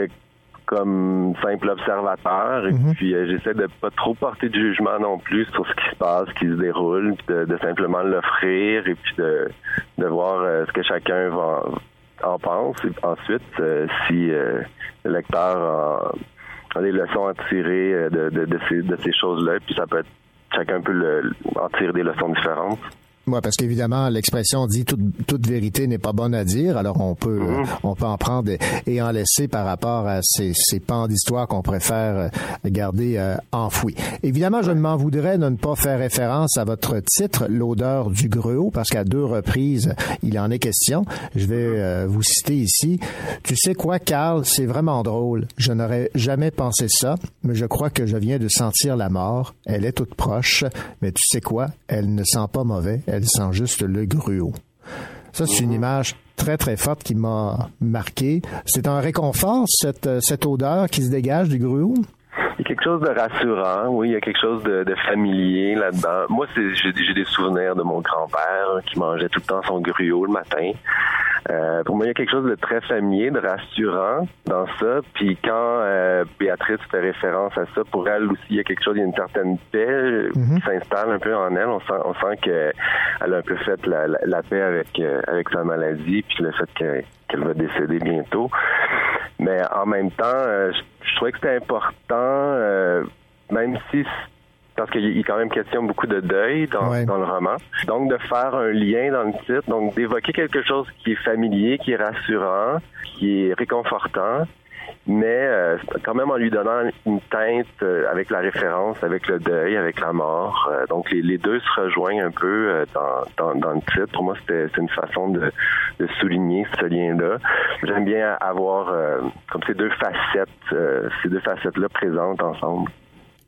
comme simple observateur et mhm. puis euh, j'essaie de pas trop porter de jugement non plus sur ce qui se passe, ce qui se déroule, de, de simplement l'offrir et puis de, de voir euh, ce que chacun va en pense et ensuite euh, si le lecteur a, des leçons à tirer de, de, de ces, de ces choses-là puis ça peut être chacun peut le, en tirer des leçons différentes. Oui, parce qu'évidemment, l'expression dit toute, toute vérité n'est pas bonne à dire. Alors, on peut, Mhm. euh, on peut en prendre et, en laisser par rapport à ces, ces pans d'histoire qu'on préfère euh, garder euh, enfouis. Évidemment, je ne m'en voudrais de ne pas faire référence à votre titre, L'odeur du gruau, parce qu'à deux reprises, il en est question. Je vais euh, vous citer ici. Tu sais quoi, Carl, c'est vraiment drôle. Je n'aurais jamais pensé ça, mais je crois que je viens de sentir la mort. Elle est toute proche, mais tu sais quoi, elle ne sent pas mauvais, elle sent juste le gruau. Ça, c'est une image très, très forte qui m'a marqué. C'est un réconfort, cette, euh, cette odeur qui se dégage du gruau? Il y a quelque chose de rassurant, oui, il y a quelque chose de, de familier là-dedans. Moi, j'ai, des souvenirs de mon grand-père qui mangeait tout le temps son gruau le matin. Euh, pour moi, il y a quelque chose de très familier, de rassurant dans ça. Puis quand euh, Béatrice fait référence à ça, pour elle aussi, il y a quelque chose, il y a une certaine paix euh, qui s'installe un peu en elle. On sent, on sent qu'elle a un peu fait la, la, la paix avec euh, avec sa maladie, puis le fait que- qu'elle va décéder bientôt. Mais en même temps, je, je trouvais que c'était important, même si parce qu'il a quand même question beaucoup de deuil dans, dans le roman. Donc de faire un lien dans le titre, donc d'évoquer quelque chose qui est familier, qui est rassurant, qui est réconfortant, mais euh, quand même en lui donnant une teinte euh, avec la référence, avec le deuil, avec la mort. Euh, donc les, les deux se rejoignent un peu euh, dans, dans, dans le titre. Pour moi, c'était c'est une façon de, de souligner ce lien-là. J'aime bien avoir euh, comme ces deux facettes, euh, ces deux facettes-là présentes ensemble.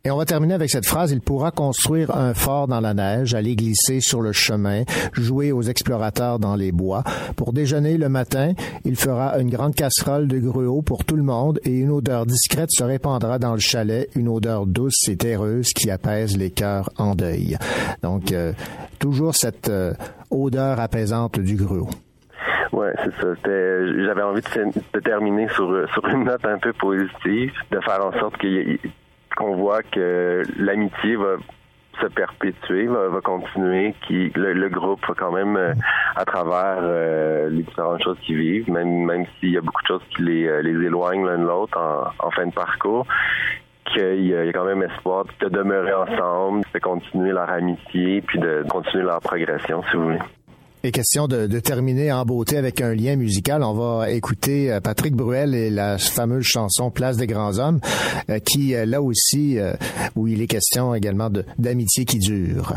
Et on va terminer avec cette phrase. Il pourra construire un fort dans la neige, aller glisser sur le chemin, jouer aux explorateurs dans les bois. Pour déjeuner le matin, il fera une grande casserole de gruau pour tout le monde et une odeur discrète se répandra dans le chalet, une odeur douce et terreuse qui apaise les cœurs en deuil. Donc, euh, toujours cette euh, odeur apaisante du gruau. Ouais, c'est ça. J'avais envie de, terminer sur, sur une note un peu positive, de faire en sorte qu'il qu'on voit que l'amitié va se perpétuer, va, va continuer, qui le, le groupe va quand même euh, à travers euh, les différentes choses qu'ils vivent, même même s'il y a beaucoup de choses qui les, euh, les éloignent l'un de l'autre en, en fin de parcours, qu'il y, a il y a quand même espoir de demeurer ensemble, de continuer leur amitié, puis de continuer leur progression, si vous voulez. Et question de, de terminer en beauté avec un lien musical, on va écouter euh, Patrick Bruel et la fameuse chanson Place des grands hommes, euh, qui euh, là aussi, où il est question également d'amitié qui dure.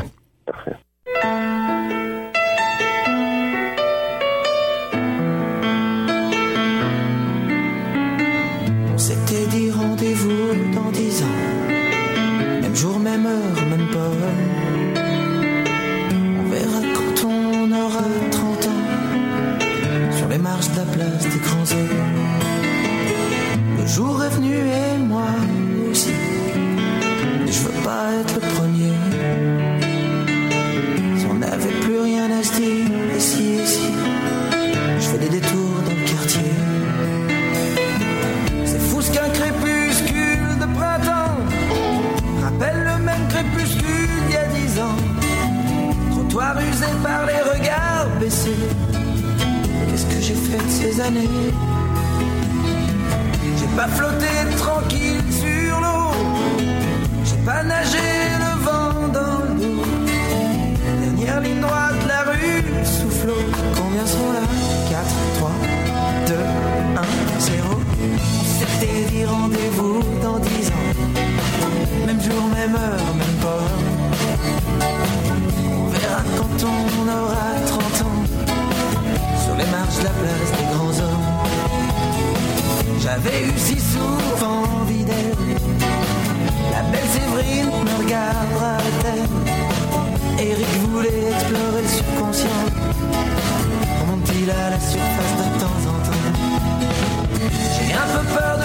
On s'était dit rendez-vous dans dix ans. Même jour, même heure, même pas. Aura 30 ans. Sur les marches de la place des grands hommes. Le jour est venu et moi aussi. Je veux pas être le premier. Si on n'avait plus rien à se dire, ici, ici. Trottoir usé par les regards baissés. Qu'est-ce que j'ai fait de ces années? J'ai pas flotté tranquille sur l'eau. J'ai pas nagé le vent dans le dos. Dernière ligne droite, la rue souffle. Combien sont là? 4, 3, 2, 1, 0. On s'était rendez-vous dans 10 ans. Même jour, même heure, même pas. On aura 30 ans. Sur les marches de la place des grands hommes. J'avais eu si souvent envie d'elle. La belle Séverine me regardera-t-elle Eric voulait explorer le subconscient. Remonte-t-il à la surface de temps en temps? J'ai un peu peur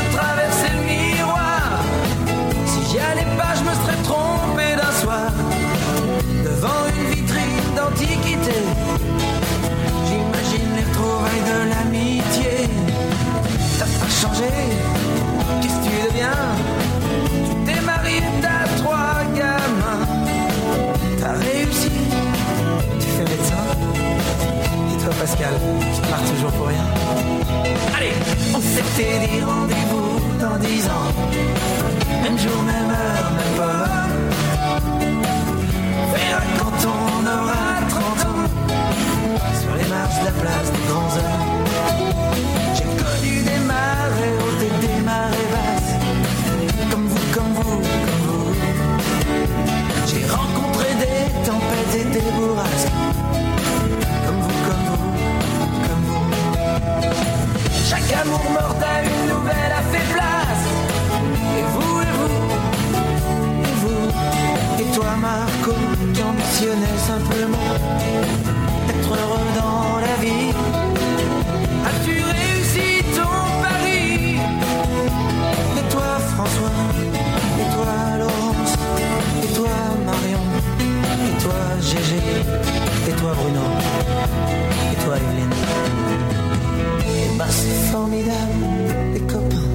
musicale, je pars toujours pour rien. Allez, on s'était dit rendez-vous dans dix ans, même jour, même heure, même pas. Verra quand on aura 30 ans, sur les marches de la place des grands hommes. J'ai connu des marées hautes et des marées basses, comme vous, comme vous, comme vous. J'ai rencontré des tempêtes et des bourrasques. Porte à une nouvelle a fait place. Et vous, et vous, et vous, et toi Marco, qui ambitionnais simplement être heureux dans la vie. As-tu réussi ton pari? Et toi François, et toi Laurence, et toi Marion, et toi Gégé, et toi Bruno, et toi Evelyne. Bah c'est formidable, les copains.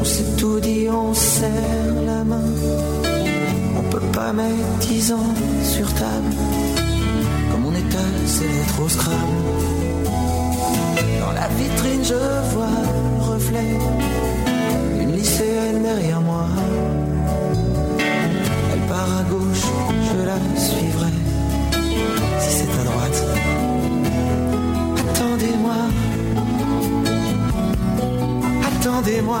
On s'est tout dit, on serre la main. On peut pas mettre dix ans sur table. Comme on étale ses lettres au scrabble. Dans la vitrine, je vois le reflet d'une lycéenne derrière moi. Elle part à gauche, je la suivrai. Si c'est à droite, Attendez-moi.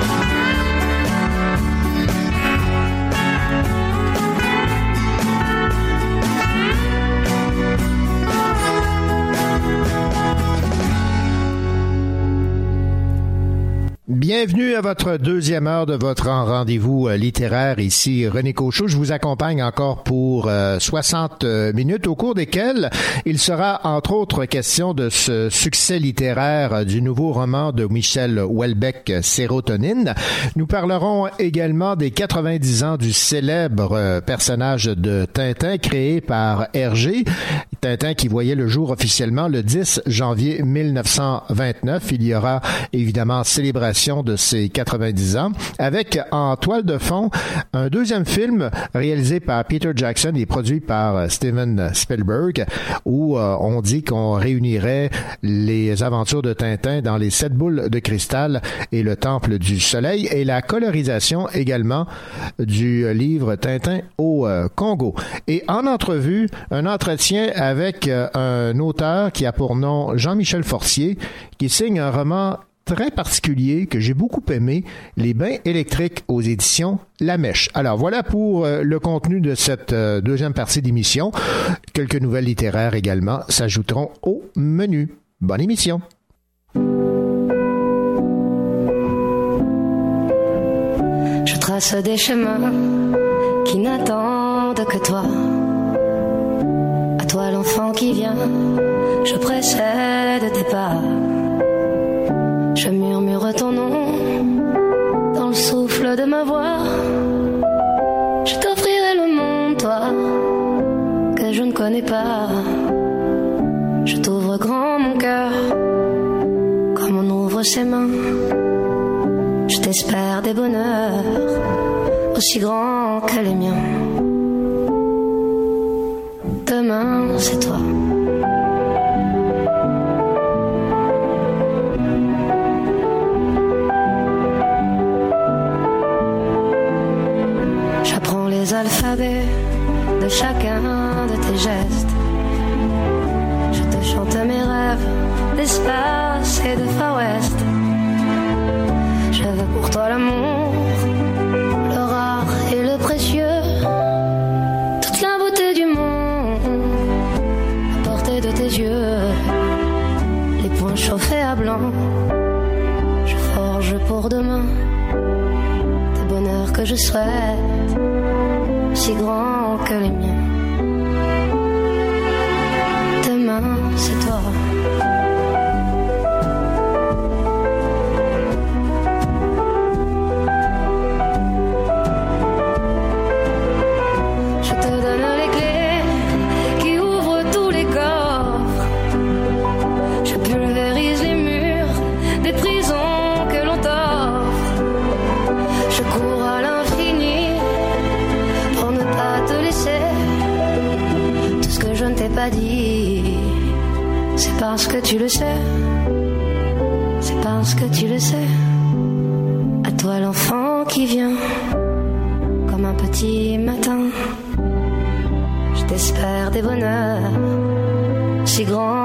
Bienvenue à votre deuxième heure de votre rendez-vous euh, littéraire. Ici René Cochot. Je vous accompagne encore pour euh, 60 euh, minutes au cours desquelles il sera entre autres question de ce succès littéraire euh, du nouveau roman de Michel Houellebecq, Sérotonine. Nous parlerons également des 90 ans du célèbre personnage de Tintin créé par Hergé. Tintin qui voyait le jour officiellement le 10 janvier 1929. Il y aura évidemment célébration de ses 90 ans, avec en toile de fond un deuxième film réalisé par Peter Jackson et produit par euh, Steven Spielberg, où euh, on dit qu'on réunirait les aventures de Tintin dans les sept boules de cristal et le temple du soleil, et la colorisation également du livre Tintin au euh, Congo. Et en entrevue, un entretien avec euh, un auteur qui a pour nom Jean-Michel Forcier, qui signe un roman très particulier que j'ai beaucoup aimé, Les bains électriques aux éditions La Mèche. Alors voilà pour euh, le contenu de cette euh, deuxième partie d'émission. Quelques nouvelles littéraires également s'ajouteront au menu. Bonne émission. Je trace des chemins qui n'attendent que toi. Toi l'enfant qui vient, je précède tes pas. Je murmure ton nom dans le souffle de ma voix. Je t'offrirai le monde, toi, que je ne connais pas. Je t'ouvre grand mon cœur, comme on ouvre ses mains. Je t'espère des bonheurs aussi grands que les miens. Demain, c'est toi. J'apprends les alphabets de chacun de tes gestes. Je te chante mes rêves d'espace et de Far West. Je veux pour toi l'amour, pour demain des bonheurs que je souhaite aussi grands que les miens. Parce que tu le sais. C'est parce que tu le sais. À toi l'enfant qui vient comme un petit matin. Je t'espère des bonheurs si grands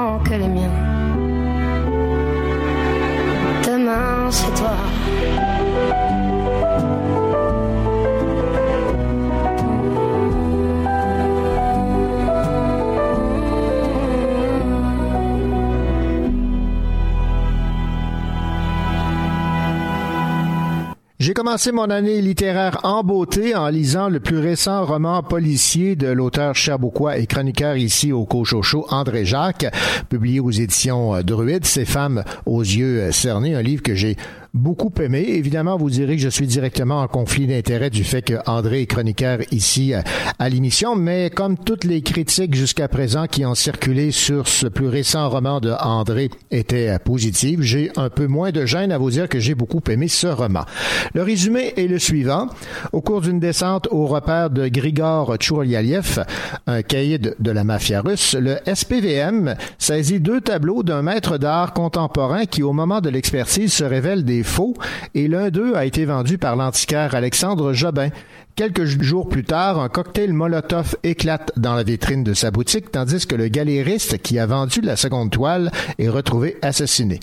commencé mon année littéraire en beauté en lisant le plus récent roman policier de l'auteur cherbouquois et chroniqueur ici au Cochocho, André Jacques, publié aux éditions Druide, Ces femmes aux yeux cernés, un livre que j'ai beaucoup aimé. Évidemment, vous direz que je suis directement en conflit d'intérêt du fait que André est chroniqueur ici euh, à l'émission, mais comme toutes les critiques jusqu'à présent qui ont circulé sur ce plus récent roman de André étaient euh, positives, j'ai un peu moins de gêne à vous dire que j'ai beaucoup aimé ce roman. Le résumé est le suivant. Au cours d'une descente au repère de Grigor Tchourlialiev, un caïd de la mafia russe, le SPVM saisit deux tableaux d'un maître d'art contemporain qui, au moment de l'expertise, se révèle des faux et l'un d'eux a été vendu par l'antiquaire Alexandre Jobin. Quelques jours plus tard, un cocktail Molotov éclate dans la vitrine de sa boutique, tandis que le galériste qui a vendu la seconde toile est retrouvé assassiné.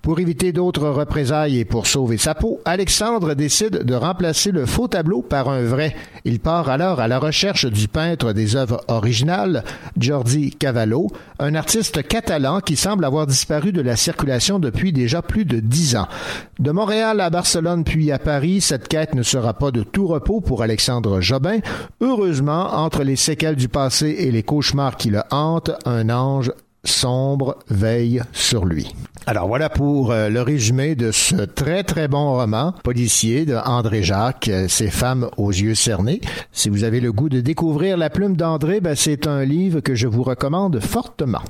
Pour éviter d'autres représailles et pour sauver sa peau, Alexandre décide de remplacer le faux tableau par un vrai. Il part alors à la recherche du peintre des œuvres originales, Jordi Cavallo, un artiste catalan qui semble avoir disparu de la circulation depuis déjà plus de dix ans. De Montréal à Barcelone puis à Paris, cette quête ne sera pas de tout repos pour Alexandre Jobin. Heureusement, entre les séquelles du passé et les cauchemars qui le hantent, un ange sombre veille sur lui. Alors voilà pour euh, le résumé de ce très très bon roman policier de André Jacques, euh, Ces femmes aux yeux cernés. Si vous avez le goût de découvrir La plume d'André, ben, c'est un livre que je vous recommande fortement.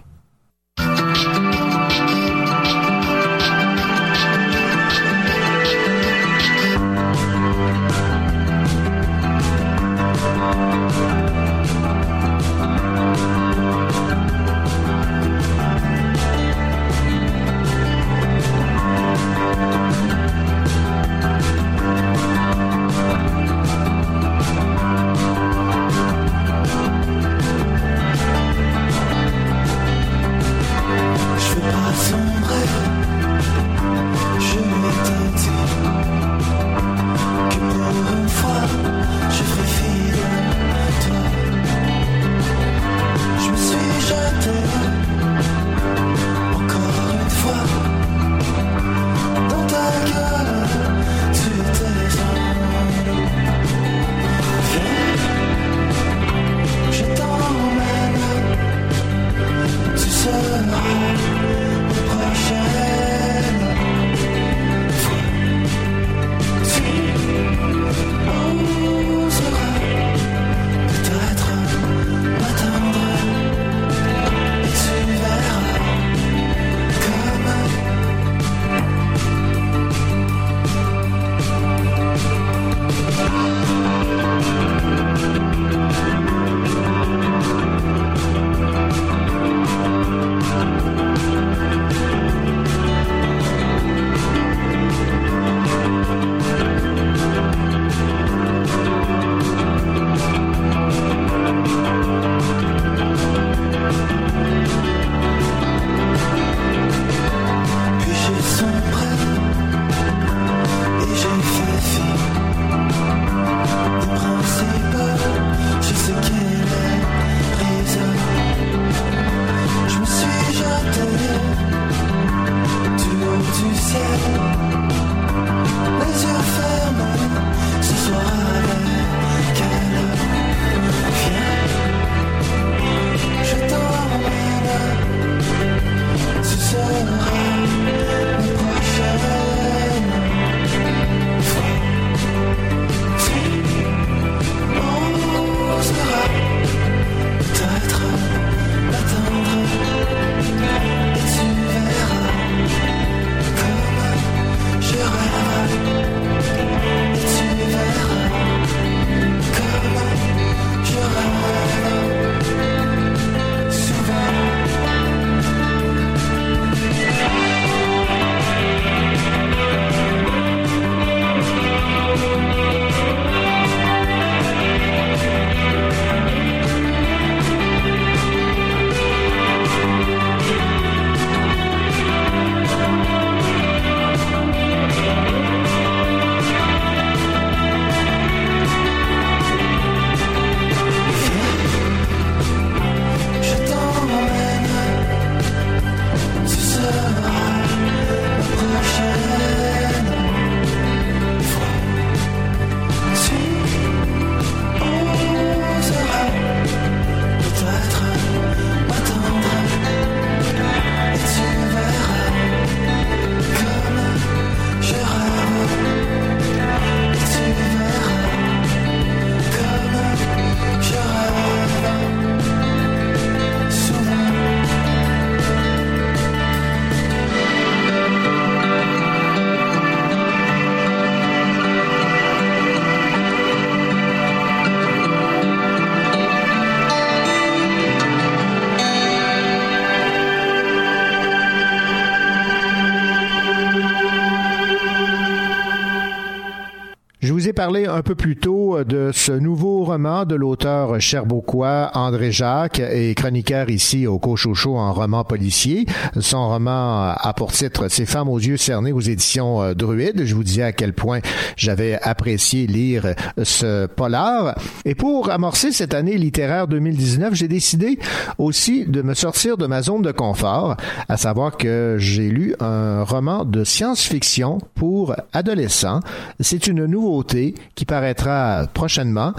Parlé un peu plus tôt de ce nouveau roman de l'auteur cherbourgois André Jacques et chroniqueur ici au Cochocho en roman policier. Son roman a pour titre Ces femmes aux yeux cernés aux éditions euh, Druide. Je vous disais à quel point j'avais apprécié lire ce polar. Et pour amorcer cette année littéraire 2019, j'ai décidé aussi de me sortir de ma zone de confort, à savoir que j'ai lu un roman de science-fiction pour adolescents. C'est une nouveauté qui paraîtra prochainement.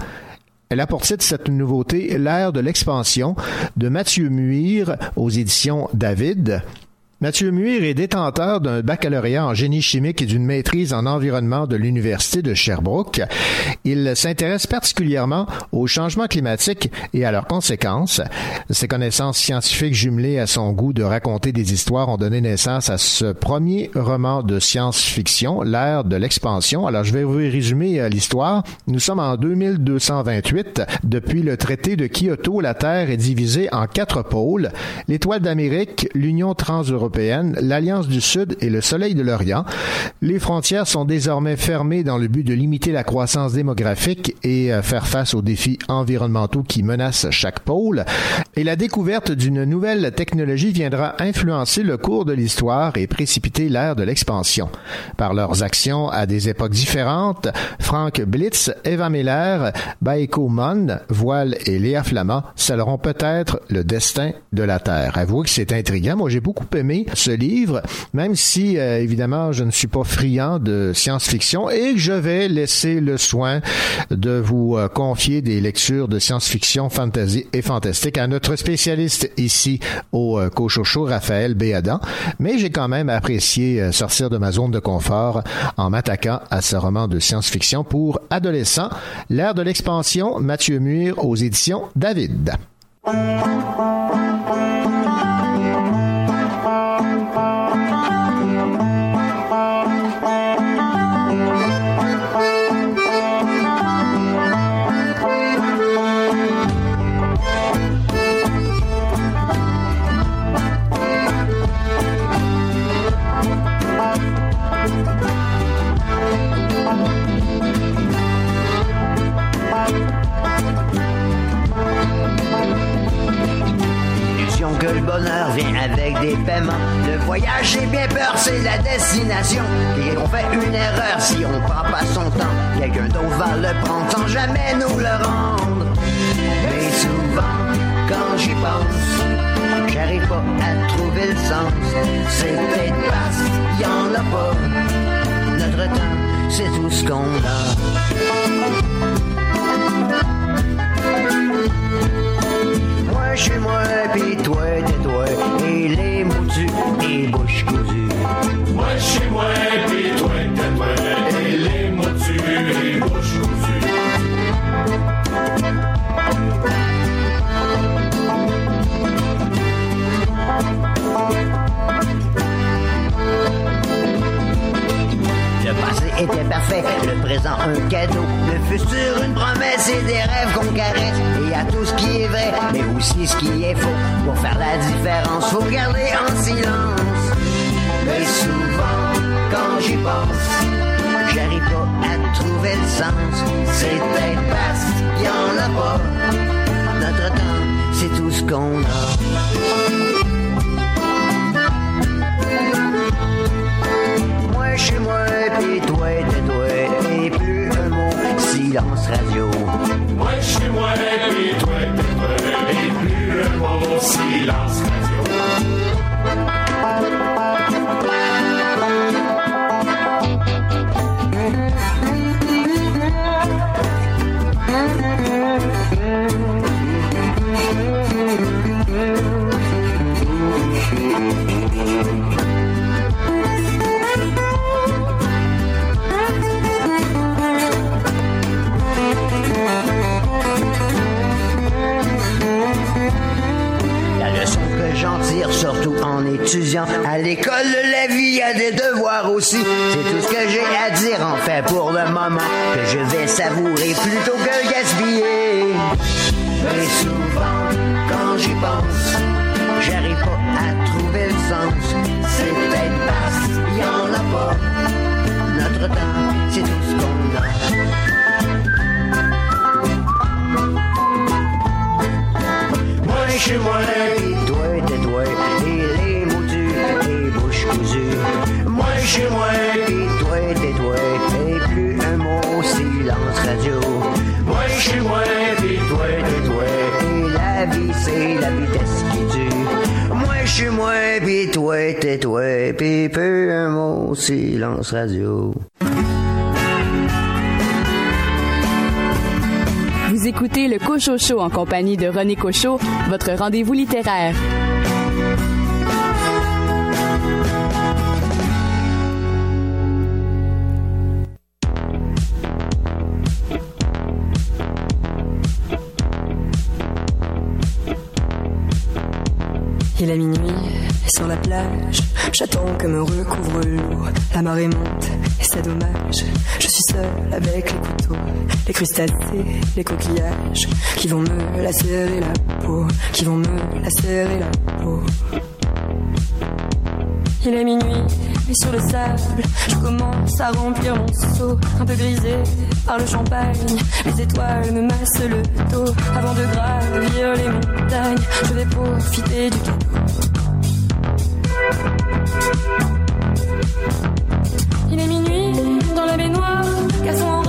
Elle a pour titre cette nouveauté? L'ère de l'expansion de Mathieu Muir aux éditions David. Mathieu Muir est détenteur d'un baccalauréat en génie chimique et d'une maîtrise en environnement de l'Université de Sherbrooke. Il s'intéresse particulièrement aux changements climatiques et à leurs conséquences. Ses connaissances scientifiques jumelées à son goût de raconter des histoires ont donné naissance à ce premier roman de science-fiction, l'ère de l'expansion. Alors je vais vous résumer euh, l'histoire. Nous sommes en 2228. Depuis le traité de Kyoto, la Terre est divisée en quatre pôles. L'étoile d'Amérique, l'Union transeuropéenne, l'Alliance du Sud et le Soleil de l'Orient. Les frontières sont désormais fermées dans le but de limiter la croissance démographique et euh, faire face aux défis environnementaux qui menacent chaque pôle. Et la découverte d'une nouvelle technologie viendra influencer le cours de l'histoire et précipiter l'ère de l'expansion. Par leurs actions à des époques différentes, Frank Blitz, Eva Miller, Baeko Mon, Voile et Léa Flamand scelleront peut-être le destin de la Terre. Avouez que c'est intriguant. Moi, j'ai beaucoup aimé ce livre, même si euh, évidemment je ne suis pas friand de science-fiction et que je vais laisser le soin de vous euh, confier des lectures de science-fiction, fantasy et fantastique à notre spécialiste ici au euh, Cochocho, Raphaël Béadan. Mais j'ai quand même apprécié sortir de ma zone de confort en m'attaquant à ce roman de science-fiction pour adolescents, L'ère de l'expansion, Mathieu Muir aux éditions David. Vient avec des paiements. Le voyage, j'ai bien peur, c'est la destination. Et on fait une erreur si on prend pas son temps? Quelqu'un d'autre va le prendre sans jamais nous le rendre. Mais souvent, quand j'y pense, j'arrive pas à trouver le sens. C'est peut-être parce qu'il y en a pas. Notre temps, c'est tout ce qu'on a chez moi, pis toi, t'es toi, et les motus, et bouches cousues. Moi chez moi, pis toi, t'es toi, et les motus, et bouches cousues. Le passé était parfait, le présent un cadeau, le futur une promesse et des rêves qu'on caresse. Et à tout ce qui est vrai, mais aussi ce qui est faux. Pour faire la différence, faut garder en silence. Mais souvent, quand j'y pense, j'arrive pas à trouver le sens. C'est peut-être parce qu'il en a pas. Notre temps, c'est tout ce qu'on a. chez moi, puis toi, t'es toi, et plus silence radio. Moi chez moi, puis toi, et plus un mot, silence radio. Peu un mot, silence radio. Vous écoutez le Cocho Show en compagnie de René Cocho, votre rendez-vous littéraire. Il est minuit, sur la plage, j'attends que me recouvre l'eau. La marée monte, et c'est dommage. Je suis seul avec les couteaux, les crustacés, les coquillages, qui vont me lacérer la peau, qui vont me lacérer la peau. Il est minuit, et sur le sable, je commence à remplir mon seau, un peu grisé par le champagne. Les étoiles me massent le dos. Avant de gravir les montagnes, je vais profiter du cadeau. Il est minuit dans la baignoire, caleçon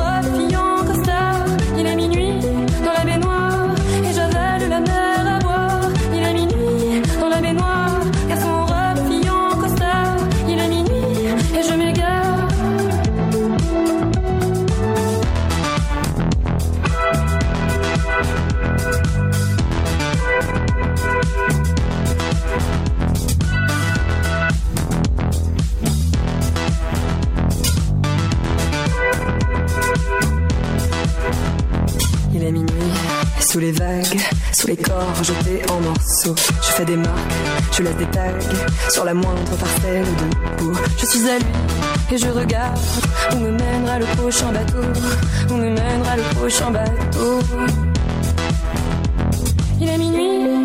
sous les vagues, sous les corps jetés en morceaux. Je fais des marques, je laisse des tags sur la moindre parcelle de peau. Je suis à et je regarde où me mènera le prochain bateau, où me mènera le prochain bateau. Il est minuit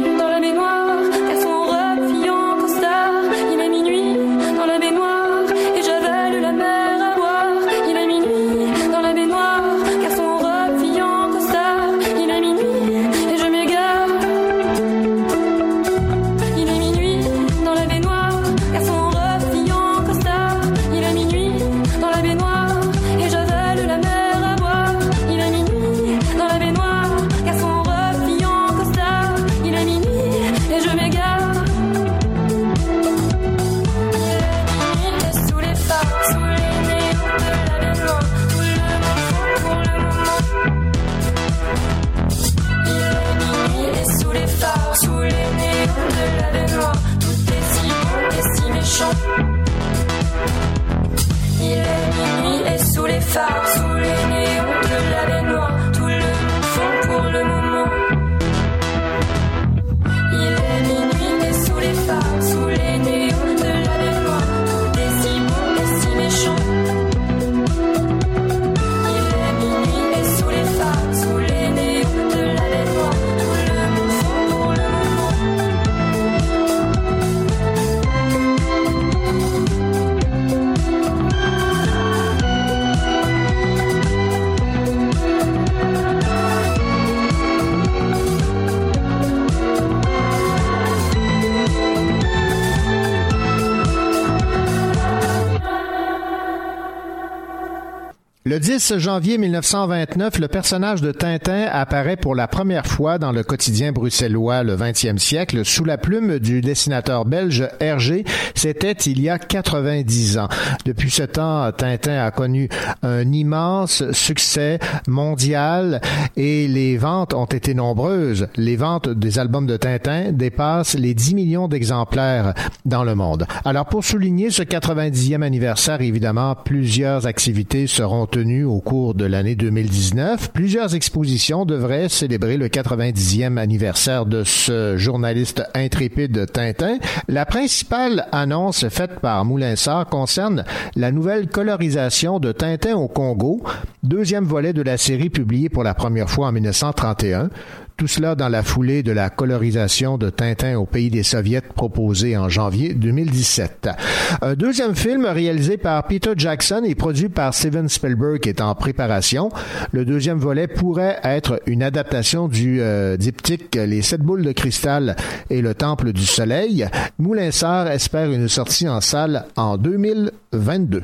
Le 10 janvier 1929, le personnage de Tintin apparaît pour la première fois dans le quotidien bruxellois le 20e siècle sous la plume du dessinateur belge Hergé. C'était il y a 90 ans. Depuis ce temps, Tintin a connu un immense succès mondial et les ventes ont été nombreuses. Les ventes des albums de Tintin dépassent les 10 millions d'exemplaires dans le monde. Alors pour souligner ce 90e anniversaire, évidemment, plusieurs activités seront tenues au cours de l'année 2019. Plusieurs expositions devraient célébrer le 90e anniversaire de ce journaliste intrépide Tintin. La principale annonce faite par Moulinsart concerne la nouvelle colorisation de Tintin au Congo, deuxième volet de la série publiée pour la première fois en 1931. Tout cela dans la foulée de la colorisation de Tintin au pays des Soviets proposée en janvier 2017. Un deuxième film réalisé par Peter Jackson et produit par Steven Spielberg est en préparation. Le deuxième volet pourrait être une adaptation du euh, diptyque Les sept boules de cristal et le temple du soleil. Moulin espère une sortie en salle en 2022.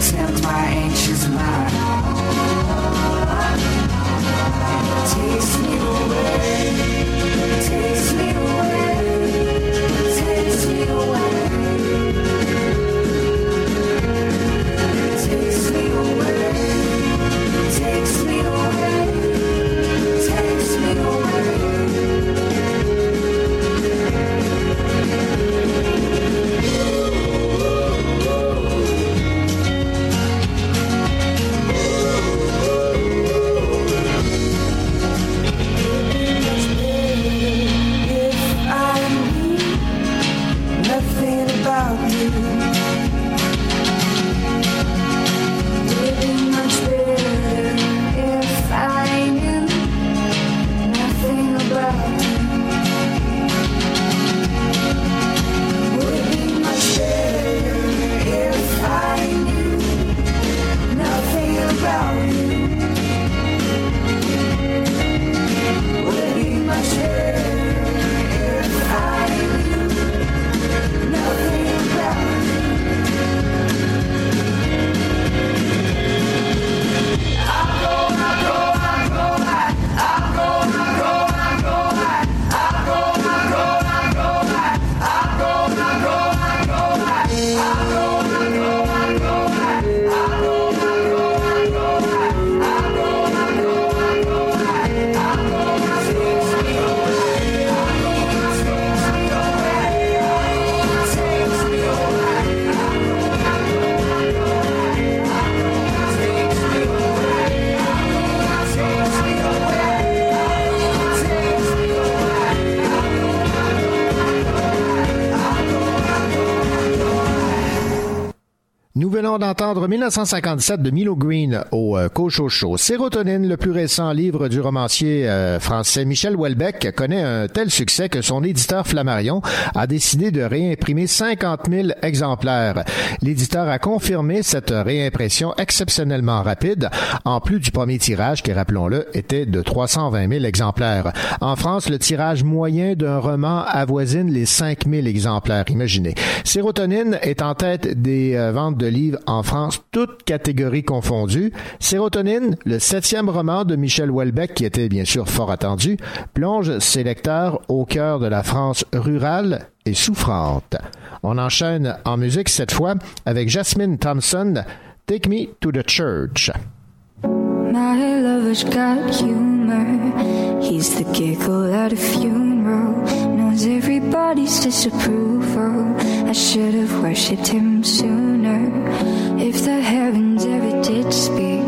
tempt my hand. on d'entendre 1957 de Milo Green au euh, Cochocho. Sérotonine, le plus récent livre du romancier euh, français Michel Houellebecq, connaît un tel succès que son éditeur Flammarion a décidé de réimprimer 50 000 exemplaires. L'éditeur a confirmé cette réimpression exceptionnellement rapide, en plus du premier tirage qui, rappelons-le, était de 320 000 exemplaires. En France, le tirage moyen d'un roman avoisine les 5 000 exemplaires. Imaginez. Sérotonine est en tête des euh, ventes de livres en France, toutes catégories confondues. Sérotonine, le septième roman de Michel Houellebecq, qui était bien sûr fort attendu, plonge ses lecteurs au cœur de la France rurale et souffrante. On enchaîne en musique cette fois avec Jasmine Thompson, Take Me to the Church. earns everybody's disapproval. I should have worshipped him sooner. If the heavens ever did speak,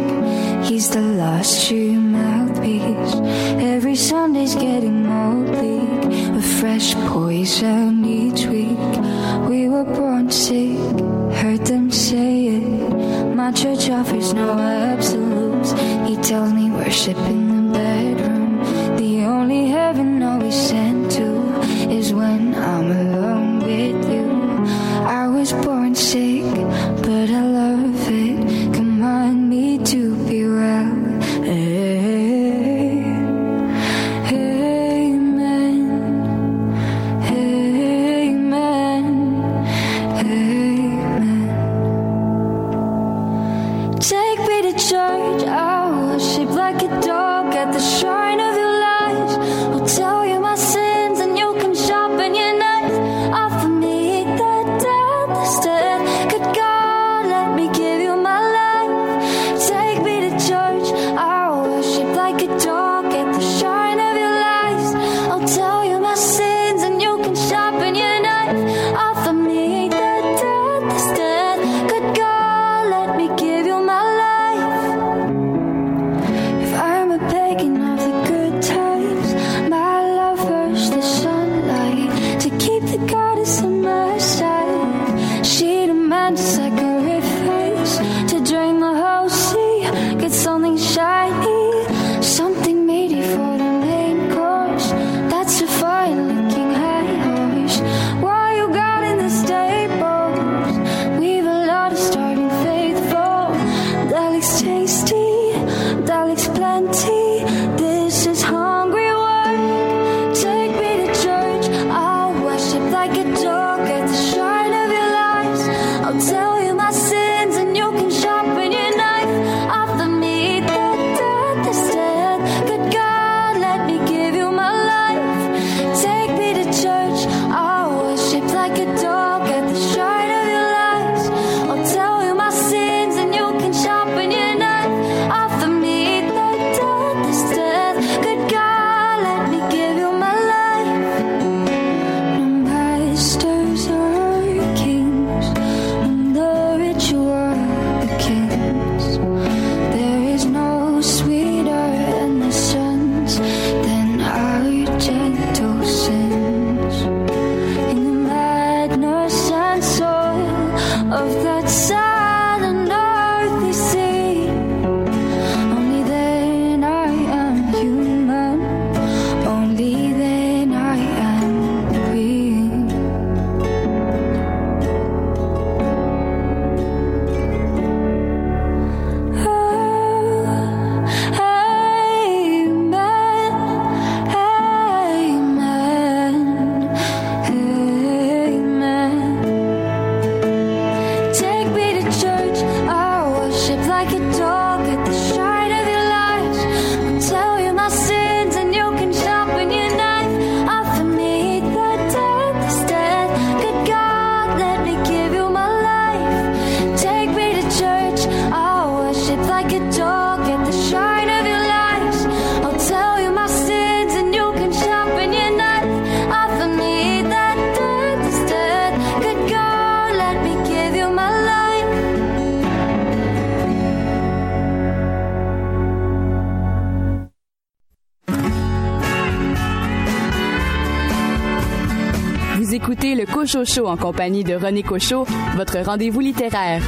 he's the last true mouthpiece. Every Sunday's getting more bleak, a fresh poison each week. We were born sick, heard them say it. My church offers no absolutes. He tells me worship in the bedroom, the only heaven écoutez le Cochot Show en compagnie de René Cochot, votre rendez-vous littéraire.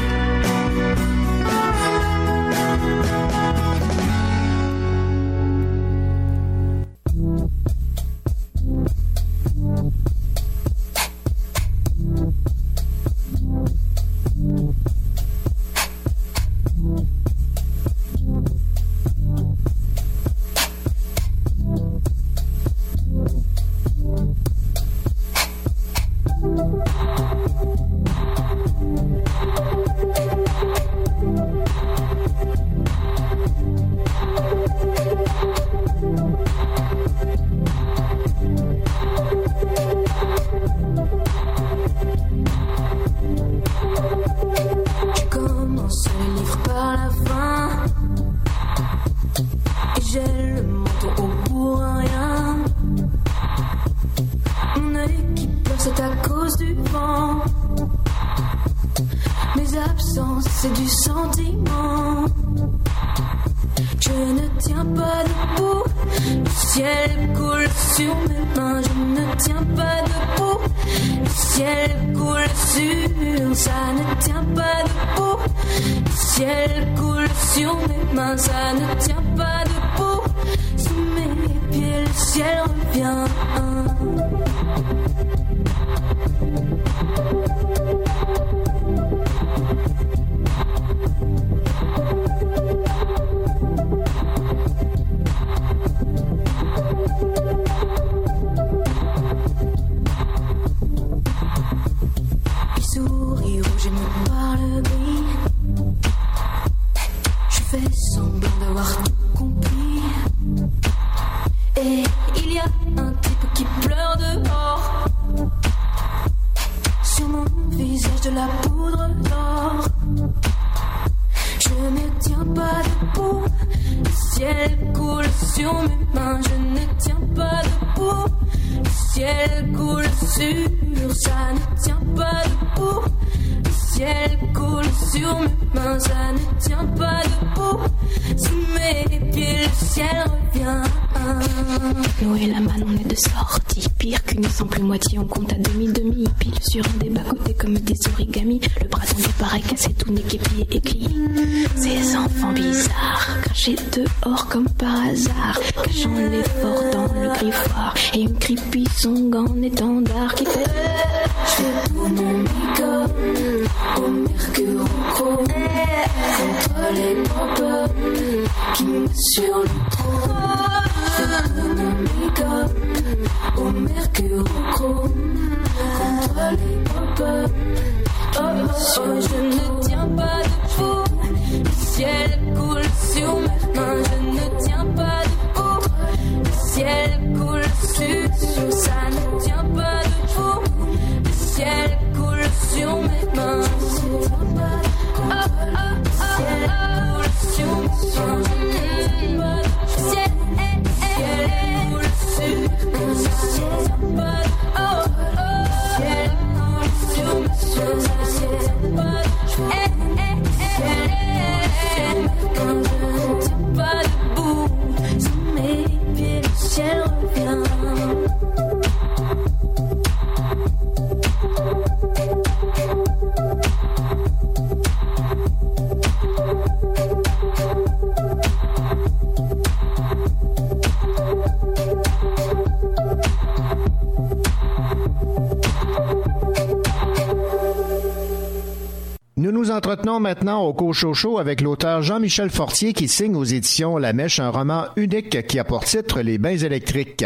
Entretenons maintenant au Cochocho avec l'auteur Jean-Michel Fortier qui signe aux éditions La Mèche un roman unique qui a pour titre Les bains électriques.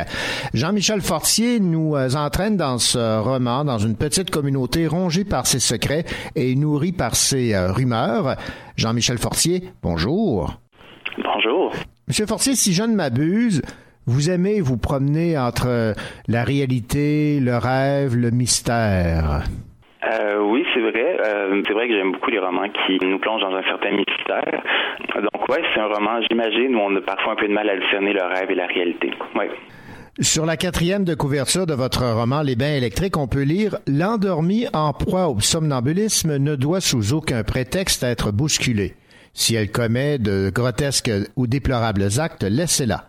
Jean-Michel Fortier nous euh, entraîne dans ce roman dans une petite communauté rongée par ses secrets et nourrie par ses euh, rumeurs. Jean-Michel Fortier, bonjour. Bonjour. Monsieur Fortier, si je ne m'abuse, vous aimez vous promener entre la réalité, le rêve, le mystère. Euh, c'est vrai. Euh, c'est vrai que j'aime beaucoup les romans qui nous plongent dans un certain mystère. Donc, ouais, c'est un roman, j'imagine, où on a parfois un peu de mal à discerner le rêve et la réalité. Ouais. Sur la quatrième de couverture de votre roman Les bains électriques, on peut lire L'endormie en proie au somnambulisme ne doit sous aucun prétexte être bousculée. Si elle commet de grotesques ou déplorables actes, laissez-la.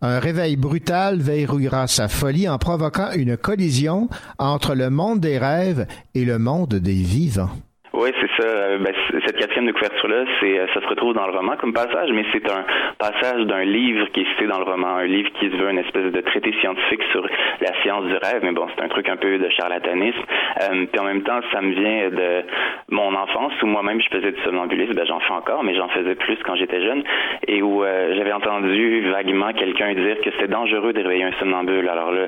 Un réveil brutal verrouillera sa folie en provoquant une collision entre le monde des rêves et le monde des vivants. Oui, c'est ça. Euh, ben, cette quatrième de couverture-là, c'est, euh, ça se retrouve dans le roman comme passage, mais c'est un passage d'un livre qui est cité dans le roman, un livre qui se veut une espèce de traité scientifique sur la science du rêve, mais bon, c'est un truc un peu de charlatanisme. Euh, puis en même temps, ça me vient de mon enfance où moi-même je faisais du somnambulisme, ben j'en fais encore, mais j'en faisais plus quand j'étais jeune, et où euh, j'avais entendu vaguement quelqu'un dire que c'était dangereux de réveiller un somnambule. Alors là,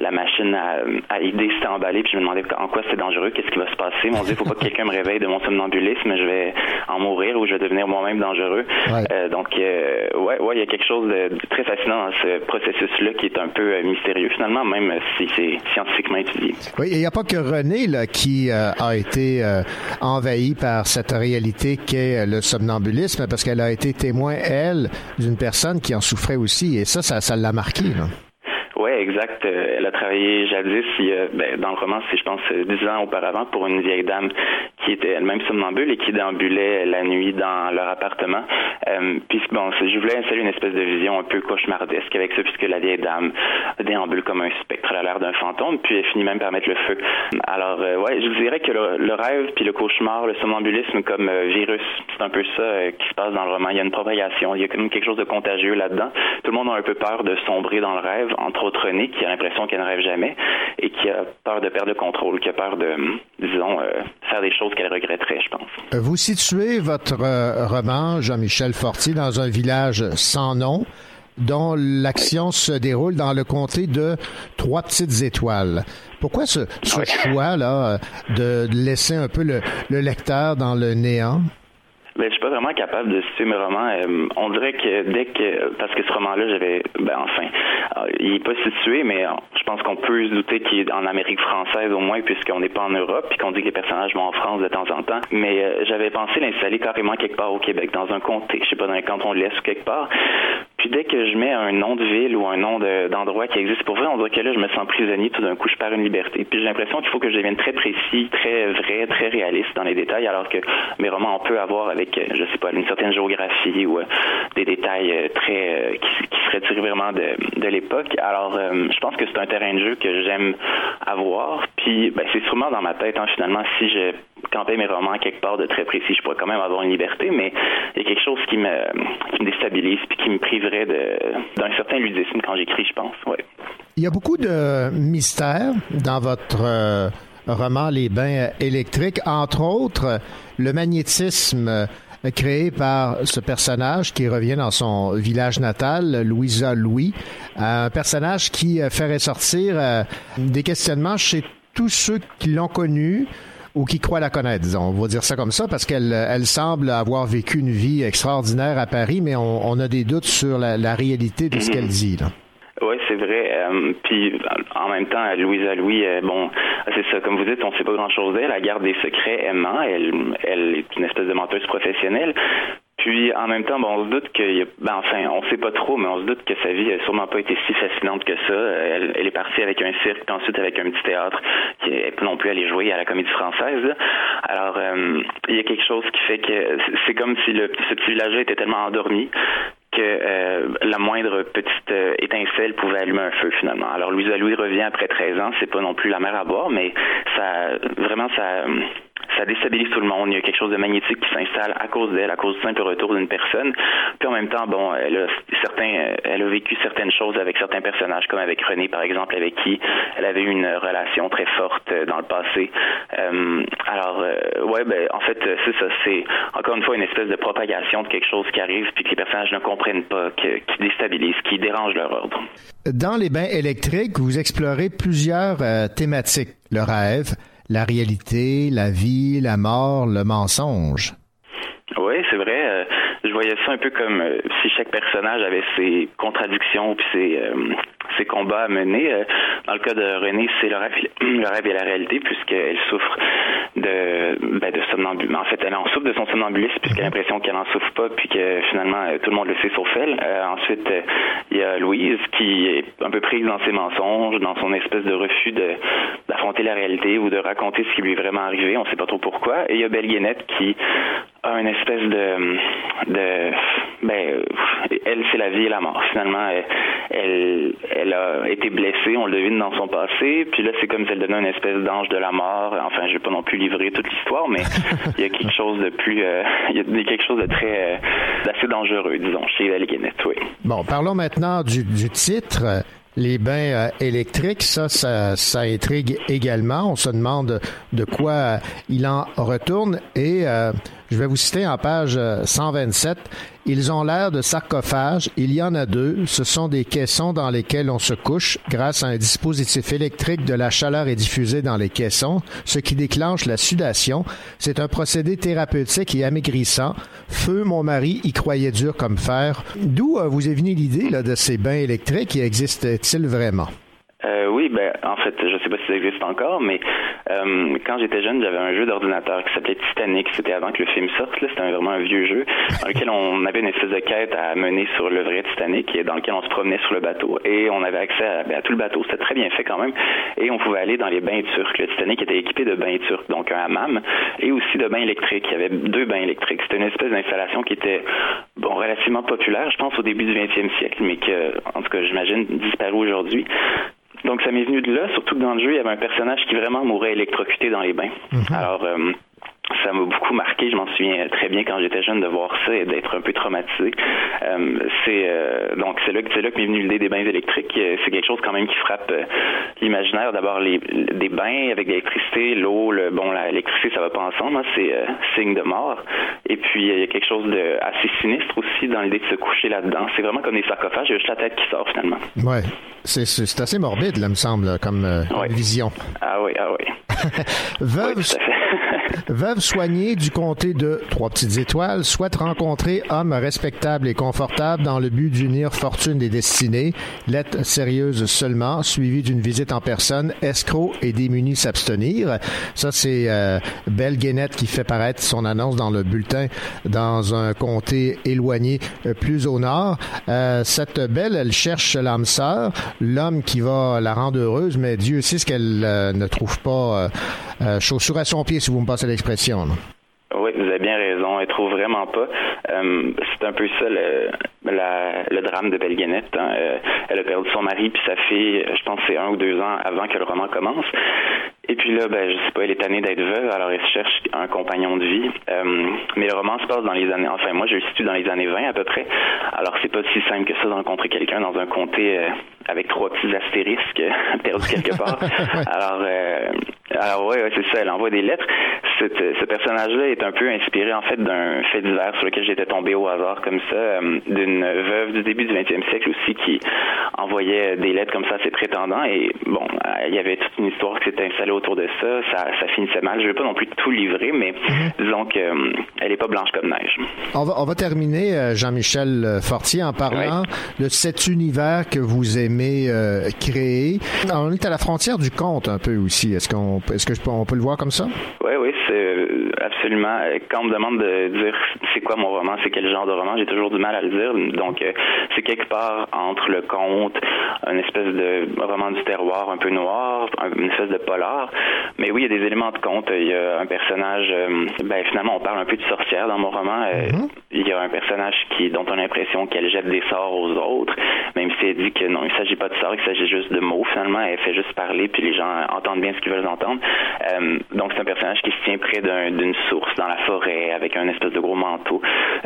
la machine à, à idée s'était emballée, puis je me demandais en quoi c'était dangereux, qu'est-ce qui va se passer? Mon Dieu, faut pas que quelqu'un me réveille de mon somnambulisme, je vais en mourir ou je vais devenir moi-même dangereux. Euh, donc, euh, ouais, ouais, il y a quelque chose de, de très fascinant dans ce processus-là qui est un peu euh, mystérieux finalement, même si c'est scientifiquement étudié. Oui, il n'y a pas que René là, qui euh, a été envahi par cette réalité qu'est le somnambulisme, parce qu'elle a été témoin, elle, d'une personne qui en souffrait aussi, et ça, ça, ça l'a marqué. Là. Oui, exact. Euh, Elle a travaillé jadis, il y ben, dans le roman, c'est je pense euh, dix ans auparavant, pour une vieille dame qui était elle-même somnambule et qui déambulait la nuit dans leur appartement. Euh, puis bon, je voulais installer une espèce de vision un peu cauchemardesque avec ça, puisque la vieille dame déambule comme un spectre à l'air d'un fantôme, puis elle finit même par mettre le feu. Alors, euh, ouais, je dirais que le, rêve puis le cauchemar, le somnambulisme comme virus, c'est un peu ça qui se passe dans le roman. Il y a une propagation, il y a comme quelque chose de contagieux là-dedans. Tout le monde a un peu peur de sombrer dans le rêve, qui a l'impression qu'elle ne rêve jamais et qui a peur de perdre le contrôle, qui a peur de, disons, faire des choses qu'elle regretterait, je pense. Vous situez votre roman, Jean-Michel Fortier, dans un village sans nom dont l'action se déroule dans le comté de Trois Petites Étoiles. Pourquoi ce, choix-là de laisser un peu le, lecteur dans le néant? Ben, je suis pas vraiment capable de situer mes romans. Euh, on dirait que dès que parce que ce roman-là, j'avais ben enfin, euh, il est pas situé, mais je pense qu'on peut se douter qu'il est en Amérique française au moins, puisqu'on n'est pas en Europe, puis qu'on dit que les personnages vont en France de temps en temps. Mais euh, j'avais pensé l'installer carrément quelque part au Québec, dans un comté, je sais pas dans un canton de l'Est ou quelque part. Dès que je mets un nom de ville ou un nom d'endroit qui existe pour vrai, on dirait que là, je me sens prisonnier. Tout d'un coup, je perds une liberté. Puis j'ai l'impression qu'il faut que je devienne très précis, très vrai, très réaliste dans les détails, alors que mes romans, on peut avoir avec, euh, je sais pas, une certaine géographie ou euh, des détails euh, très qui, qui, seraient tirés vraiment de, de l'époque. Alors, je pense que c'est un terrain de jeu que j'aime avoir. Puis, ben, c'est sûrement dans ma tête, hein, finalement, si je campais mes romans quelque part de très précis, je pourrais quand même avoir une liberté, mais il y a quelque chose qui me, qui me déstabilise puis qui me priverait d'un certain ludisme quand j'écris, je pense. Ouais. Il y a beaucoup de mystères dans votre euh, roman Les bains électriques, entre autres le magnétisme euh, créé par ce personnage qui revient dans son village natal, Louisa Louis, un personnage qui euh, fait ressortir des questionnements chez tous ceux qui l'ont connu, ou qui croit la connaître, disons. On va dire ça comme ça, parce qu'elle elle semble avoir vécu une vie extraordinaire à Paris, mais on, a des doutes sur la, réalité de ce qu'elle dit. Là. Oui, c'est vrai. Euh, puis en même temps, Louisa Louis, euh, bon, c'est ça. Comme vous dites, on ne sait pas grand-chose d'elle. Elle garde des secrets aimants. Elle, elle est une espèce de menteuse professionnelle. Puis en même temps, bon, on se doute que, ben, enfin, on sait pas trop, mais on se doute que sa vie n'a sûrement pas été si fascinante que ça. Elle, elle est partie avec un cirque, puis ensuite avec un petit théâtre, qui est non plus aller jouer à la Comédie Française. Alors, euh, il y a quelque chose qui fait que c'est comme si le, ce petit village était tellement endormi que euh, la moindre petite euh, étincelle pouvait allumer un feu finalement. Alors Louisa Louis revient après 13 ans, c'est pas non plus la mer à boire, mais ça vraiment ça ça déstabilise tout le monde. Il y a quelque chose de magnétique qui s'installe à cause d'elle, à cause du simple retour d'une personne. Puis en même temps, bon, elle a certains, elle a vécu certaines choses avec certains personnages, comme avec René, par exemple, avec qui elle avait eu une relation très forte euh, dans le passé. Euh, alors, euh, ouais, ben, en fait, c'est ça. C'est encore une fois une espèce de propagation de quelque chose qui arrive, puis que les personnages ne comprennent pas, qui déstabilise, qui dérange leur ordre. Dans les bains électriques, vous explorez plusieurs thématiques. Le rêve, la réalité, la vie, la mort, le mensonge. Oui, c'est vrai. Euh, je voyais ça un peu comme euh, si chaque personnage avait ses contradictions puis ses, euh, ses combats à mener. dans le cas de René, c'est le rêve, (clears throat) le rêve et la réalité puisqu'elle souffre de, ben, de somnambulisme. En fait, elle en souffre de son somnambulisme puisqu'elle a l'impression qu'elle n'en souffre pas puis que finalement tout le monde le sait sauf elle. ensuite, il y a Louise qui est un peu prise dans ses mensonges, dans son espèce de refus de d'affronter la réalité ou de raconter ce qui lui est vraiment arrivé. On ne sait pas trop pourquoi. Et il y a Belle qui a une espèce de, de ben, elle c'est la vie et la mort. Finalement, elle, elle, a été blessée, on le devine dans son passé, puis là c'est comme si elle donnait une espèce d'ange de la mort. Enfin, je vais pas non plus livrer toute l'histoire, mais (laughs) il y a quelque chose de plus, euh, il y a quelque chose de très, euh, d'assez dangereux, disons, chez Belle oui. Bon, parlons maintenant du, du titre les bains euh, électriques, ça, ça, ça, intrigue également. On se demande de quoi euh, il en retourne. Et euh, je vais vous citer en page 127. Ils ont l'air de sarcophages. Il y en a deux. Ce sont des caissons dans lesquels on se couche. Grâce à un dispositif électrique, de la chaleur est diffusée dans les caissons, ce qui déclenche la sudation. C'est un procédé thérapeutique et amaigrissant. Feu, mon mari, y croyait dur comme fer. D'où vous est venue l'idée de ces bains électriques qui existent-ils vraiment? Ben, en fait, je sais pas si ça existe encore, mais euh, quand j'étais jeune, j'avais un jeu d'ordinateur qui s'appelait Titanic. C'était avant que le film sorte. C'était vraiment un vieux jeu dans lequel on avait une espèce de quête à mener sur le vrai Titanic, et dans lequel on se promenait sur le bateau et on avait accès à, ben, tout le bateau. C'était très bien fait quand même. Et on pouvait aller dans les bains turcs. Le Titanic était équipé de bains turcs, donc un hammam et aussi de bains électriques. Il y avait deux bains électriques. C'était une espèce d'installation qui était relativement populaire, je pense, au début du 20e siècle, mais que, en tout cas, j'imagine, disparu aujourd'hui. Donc ça m'est venu de là, surtout que dans le jeu, il y avait un personnage qui vraiment mourait électrocuté dans les bains. Alors euh, ça m'a beaucoup marqué. Je m'en souviens très bien quand j'étais jeune de voir ça et d'être un peu traumatisé. Euh, c'est euh, donc c'est là que c'est là que m'est venue l'idée des bains électriques. Euh, C'est quelque chose quand même qui frappe euh, l'imaginaire. D'abord les des bains avec l'électricité, l'eau, le bon l'électricité ça va pas ensemble. hein. c'est signe de mort. Et puis il y a quelque chose de assez sinistre aussi dans l'idée de se coucher là-dedans. C'est vraiment comme des sarcophages. Il y a juste la tête qui sort finalement. Ouais. C'est, assez morbide, là, me semble, comme vision. Ah oui, ah oui. (laughs) Veuve, veuve soignée du comté de Trois Petites Étoiles souhaite rencontrer homme respectable et confortable dans le but d'unir fortune et destinée. Lettre sérieuse seulement, suivie d'une visite en personne. Escroc et démuni s'abstenir. Ça, c'est euh, Belle Guénette qui fait paraître son annonce dans le bulletin dans un comté éloigné euh, plus au nord. Euh, cette belle, elle cherche l'âme sœur, l'homme qui va la rendre heureuse, mais Dieu sait ce qu'elle euh, ne trouve pas euh, chaussure à son pied, si vous me passez l'expression. Oui, vous avez bien raison. Elle trouve vraiment pas. Euh, c'est un peu ça le, la- le drame de Belle Guénette, hein. Euh, elle a perdu son mari puis sa fille. Je pense c'est un ou deux ans avant que le roman commence. Et puis là, ben, je sais pas, elle est tannée d'être veuve, alors elle cherche un compagnon de vie. Euh, mais le roman se passe dans les années, enfin moi je le situe dans les années 20 à peu près. Alors c'est pas si simple que ça de rencontrer quelqu'un dans un comté avec trois petits astérisques euh, (laughs) perdus quelque part. (laughs) alors, euh, alors ouais, ouais, c'est ça, elle envoie des lettres. Cette- ce personnage-là est un peu inspiré en fait d'un fait divers sur lequel j'étais tombé au hasard comme ça, euh, d'une veuve du début du 20e siècle aussi qui envoyait des lettres comme ça à ses prétendants et bon, euh, il y avait toute une histoire qui s'était installée autour de ça, ça, ça finissait mal. Je vais pas non plus tout livrer, mais disons que euh, elle est pas blanche comme neige. On va, on va terminer, Jean-Michel Fortier, en parlant de cet univers que vous aimez euh, créer. On est à la frontière du conte un peu aussi. Est-ce qu'on, est-ce que je peux- on peut le voir comme ça? Oui, oui, c'est euh, absolument. Euh, Quand on me demande de dire c'est quoi mon roman, c'est quel genre de roman, j'ai toujours du mal à le dire. Donc, euh, c'est quelque part entre le conte, une espèce de roman du terroir un peu noir, un- une espèce de polar. Mais oui, il y a des éléments de conte. Il y a un personnage, euh, ben finalement, on parle un peu de sorcière dans mon roman. Euh, Il y a un personnage qui, dont on a l'impression qu'elle jette des sorts aux autres, même si elle dit que non, il s'agit pas de sorts, il s'agit juste de mots. Finalement, elle fait juste parler, puis les gens entendent bien ce qu'ils veulent entendre. Euh, donc, c'est un personnage qui se tient près d'un- d'une source dans la forêt avec un espèce de gros manteau.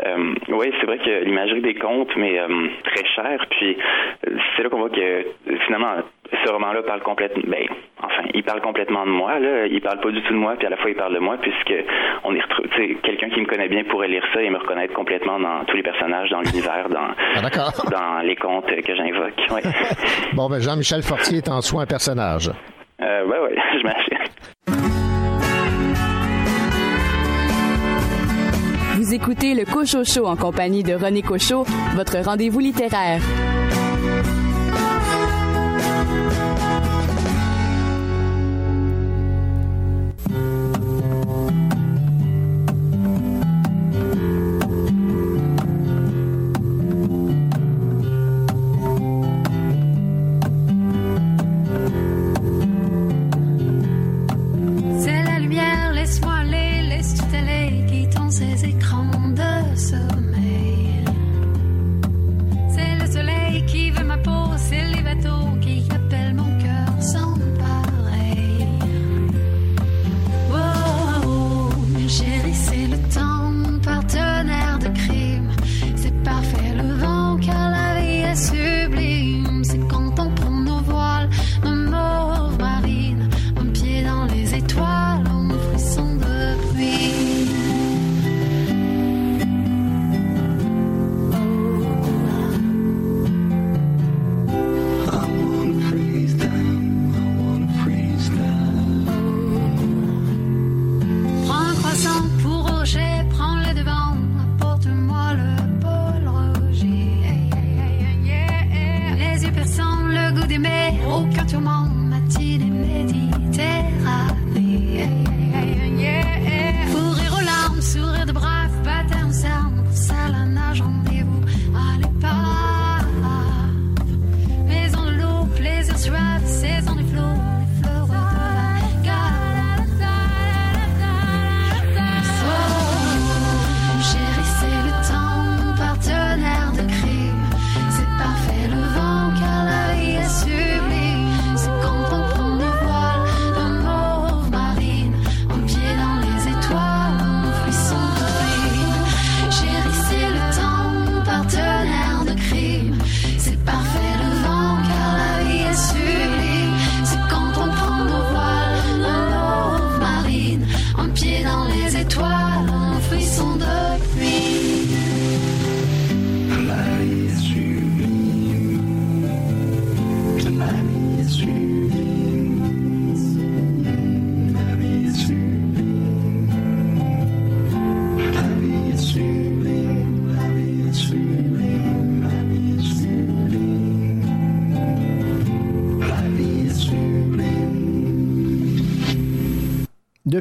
Euh, oui, c'est vrai que l'imagerie des contes, mais euh, très cher. Puis, euh, c'est là qu'on voit que finalement, ce roman-là parle complètement. Ben, enfin, il parle complètement de moi. Là, il parle pas du tout de moi, puis à la fois il parle de moi, puisque on y retrouve. Tu sais, quelqu'un qui me connaît bien pourrait lire ça et me reconnaître complètement dans tous les personnages, dans l'univers, dans (laughs) dans les contes que j'invoque. Ouais. (laughs) Bon, ben Jean-Michel Fortier est en soi un personnage. Euh, ouais, ouais, (laughs) je m'achète. Vous écoutez le Cocho Show en compagnie de René Cocho, votre rendez-vous littéraire.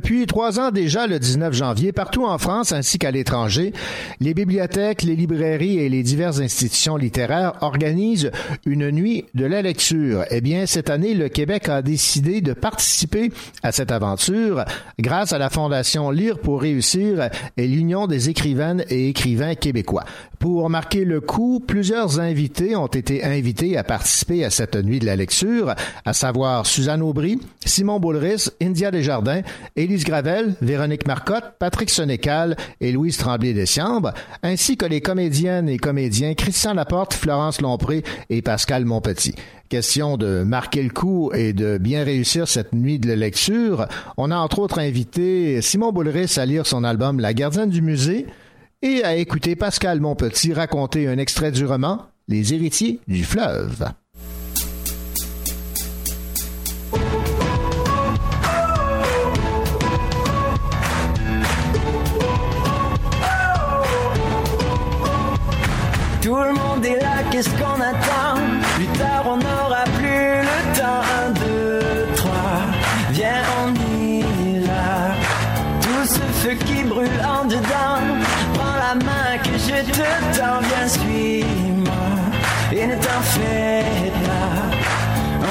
Depuis trois ans déjà, le 19 janvier, partout en France ainsi qu'à l'étranger, les bibliothèques, les librairies et les diverses institutions littéraires organisent une nuit de la lecture. Eh bien, cette année, le Québec a décidé de participer à cette aventure grâce à la Fondation Lire pour réussir et l'Union des écrivaines et écrivains québécois. Pour marquer le coup, plusieurs invités ont été invités à participer à cette nuit de la lecture, à savoir Suzanne Aubry, Simon Boulris, India Desjardins, Élise Gravel, Véronique Marcotte, Patrick Sénécal et Louise Tremblay-Dessiambre, ainsi que les comédiennes et comédiens Christian Laporte, Florence Lompré et Pascal Monpetit. Question de marquer le coup et de bien réussir cette nuit de lecture, on a entre autres invité Simon Boulris à lire son album La gardienne du musée, et à écouter Pascal Monpetit raconter un extrait du roman Les héritiers du fleuve. Là, qu'est-ce qu'on attend Plus tard, on n'aura plus le temps. Un, deux, trois, viens, on ira. Tout ce feu qui brûle en dedans, prends la main que je te tends, viens, suis-moi. Et ne t'en fais pas,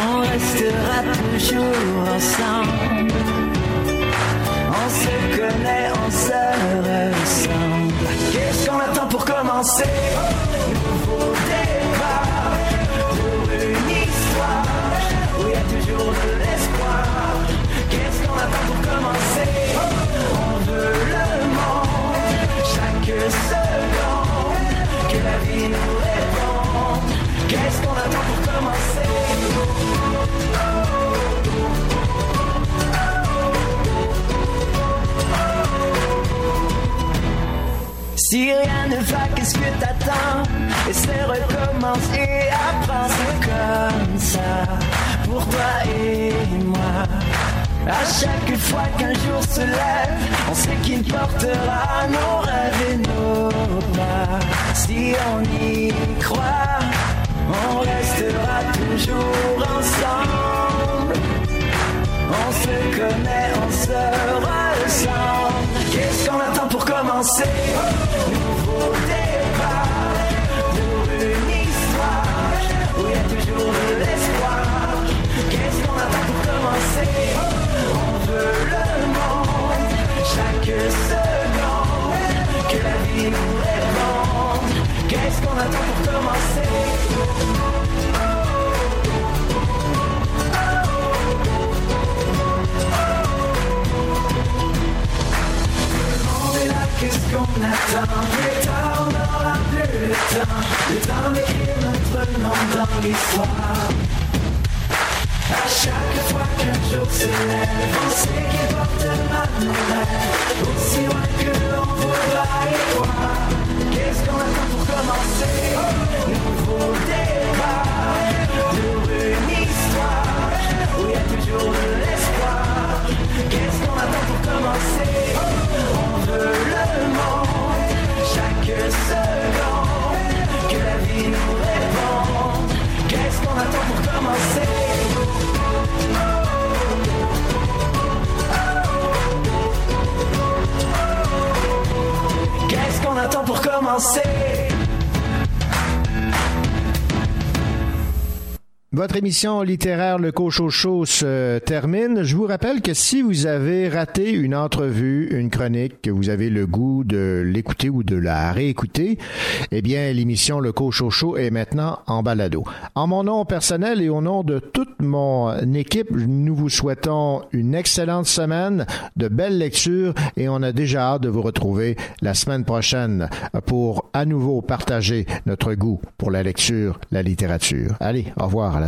on restera toujours ensemble. On se connaît, on se ressemble. Qu'est-ce qu'on attend pour commencer? Qu'est-ce qu'on attend pour commencer? Si rien ne va, qu'est-ce que t'attends Essaie, recommence et apprends, comme ça Pour toi et moi. À chaque fois qu'un jour se lève On sait qu'il portera nos rêves et nos pas. Si on y croit On restera toujours ensemble. On se connaît, on se ressemble. Qu'est-ce qu'on attend pour commencer Nouveau départ pour une histoire où il y a toujours de l'espoir. Qu'est-ce qu'on attend pour commencer? On veut le monde, chaque seconde, que la vie nous réponde. Qu'est-ce qu'on attend pour commencer? Qu'est-ce qu'on attend Plus tard, on n'aura plus le temps Le temps d'écrire notre nom dans l'histoire. À chaque fois qu'un jour se lève On sait qu'il portera nos rêves Aussi loin que l'on voudra y croire. Qu'est-ce qu'on attend pour commencer? Nouveau départ Pour une histoire Où il y a toujours de l'espoir Attend pour commencer. On veut le monde Chaque seconde Que la vie nous réponde Qu'est-ce qu'on attend pour commencer? Qu'est-ce qu'on attend pour commencer? Votre émission littéraire Le Cochocho se termine. Je vous rappelle que si vous avez raté une entrevue, une chronique, que vous avez le goût de l'écouter ou de la réécouter, eh bien, l'émission Le Cochocho est maintenant en balado. En mon nom personnel et au nom de toute mon équipe, nous vous souhaitons une excellente semaine, de belles lectures et on a déjà hâte de vous retrouver la semaine prochaine pour à nouveau partager notre goût pour la lecture, la littérature. Allez, au revoir à la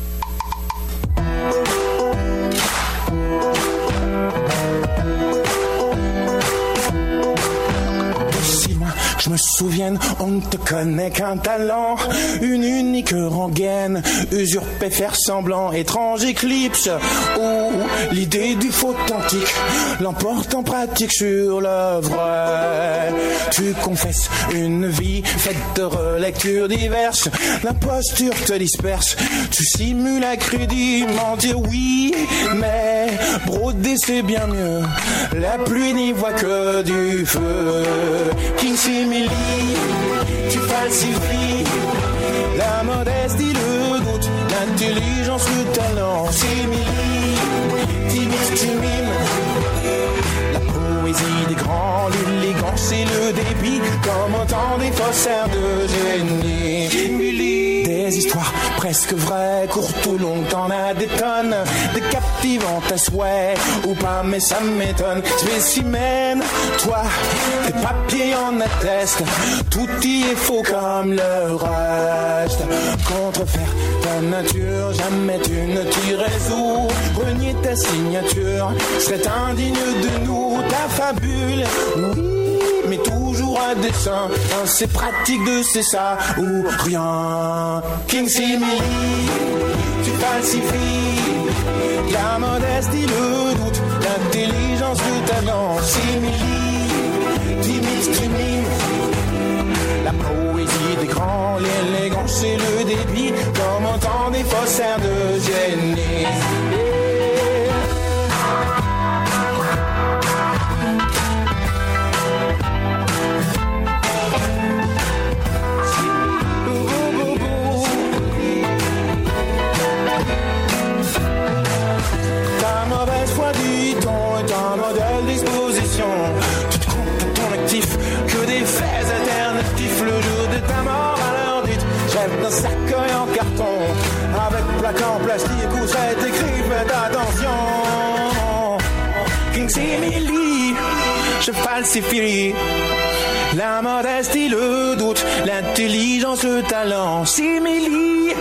Je me souvienne, on ne te connaît qu'un talent, une unique rengaine, usurpé, faire semblant, étrange éclipse, où l'idée du faux authentique l'emporte en pratique sur le vrai. Tu confesses une vie faite de relectures diverses. L'imposture te disperse. Tu simules à crudiment dire oui, mais broder c'est bien mieux. La pluie n'y voit que du feu. Tu falsifies la modestie, le doute, l'intelligence, le talent. Simili, timide, tu mimes la poésie des grands, l'élégance et le débit, comme autant des faussaires de génie. Des histoires presque vraies, courtes ou longues, t'en as des tonnes, des captivantes à souhait, ou pas, mais ça m'étonne. Spécimen, toi, tes papiers en attestent, tout y est faux comme le reste. Contrefaire ta nature, jamais tu ne t'y résous. Renier ta signature, serait indigne de nous, ta fabule. Oui, mais toujours à dessein, hein, c'est pratique de c'est ça ou rien. King Simili, tu falsifies la modestie, le doute, l'intelligence, le talent. Simili, timide, mimes la poésie des grands, l'élégance et le débit, comme autant des faussaires de génie. Dite. Jette un cercueil en carton avec plaque en plastique où c'est écrit faites attention. King Simili, je falsifie. La modestie, le doute, l'intelligence, le talent, simili.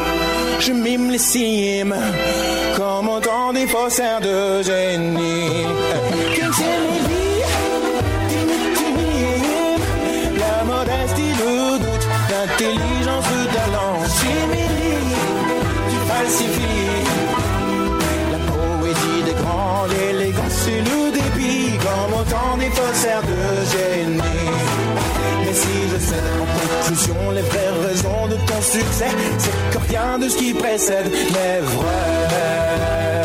Je mime les cimes, comme autant des faussaires de génie. King des faussaires de génie. Mais si je cède en conclusion les vraies raisons de ton succès, c'est que rien de ce qui précède n'est vrai.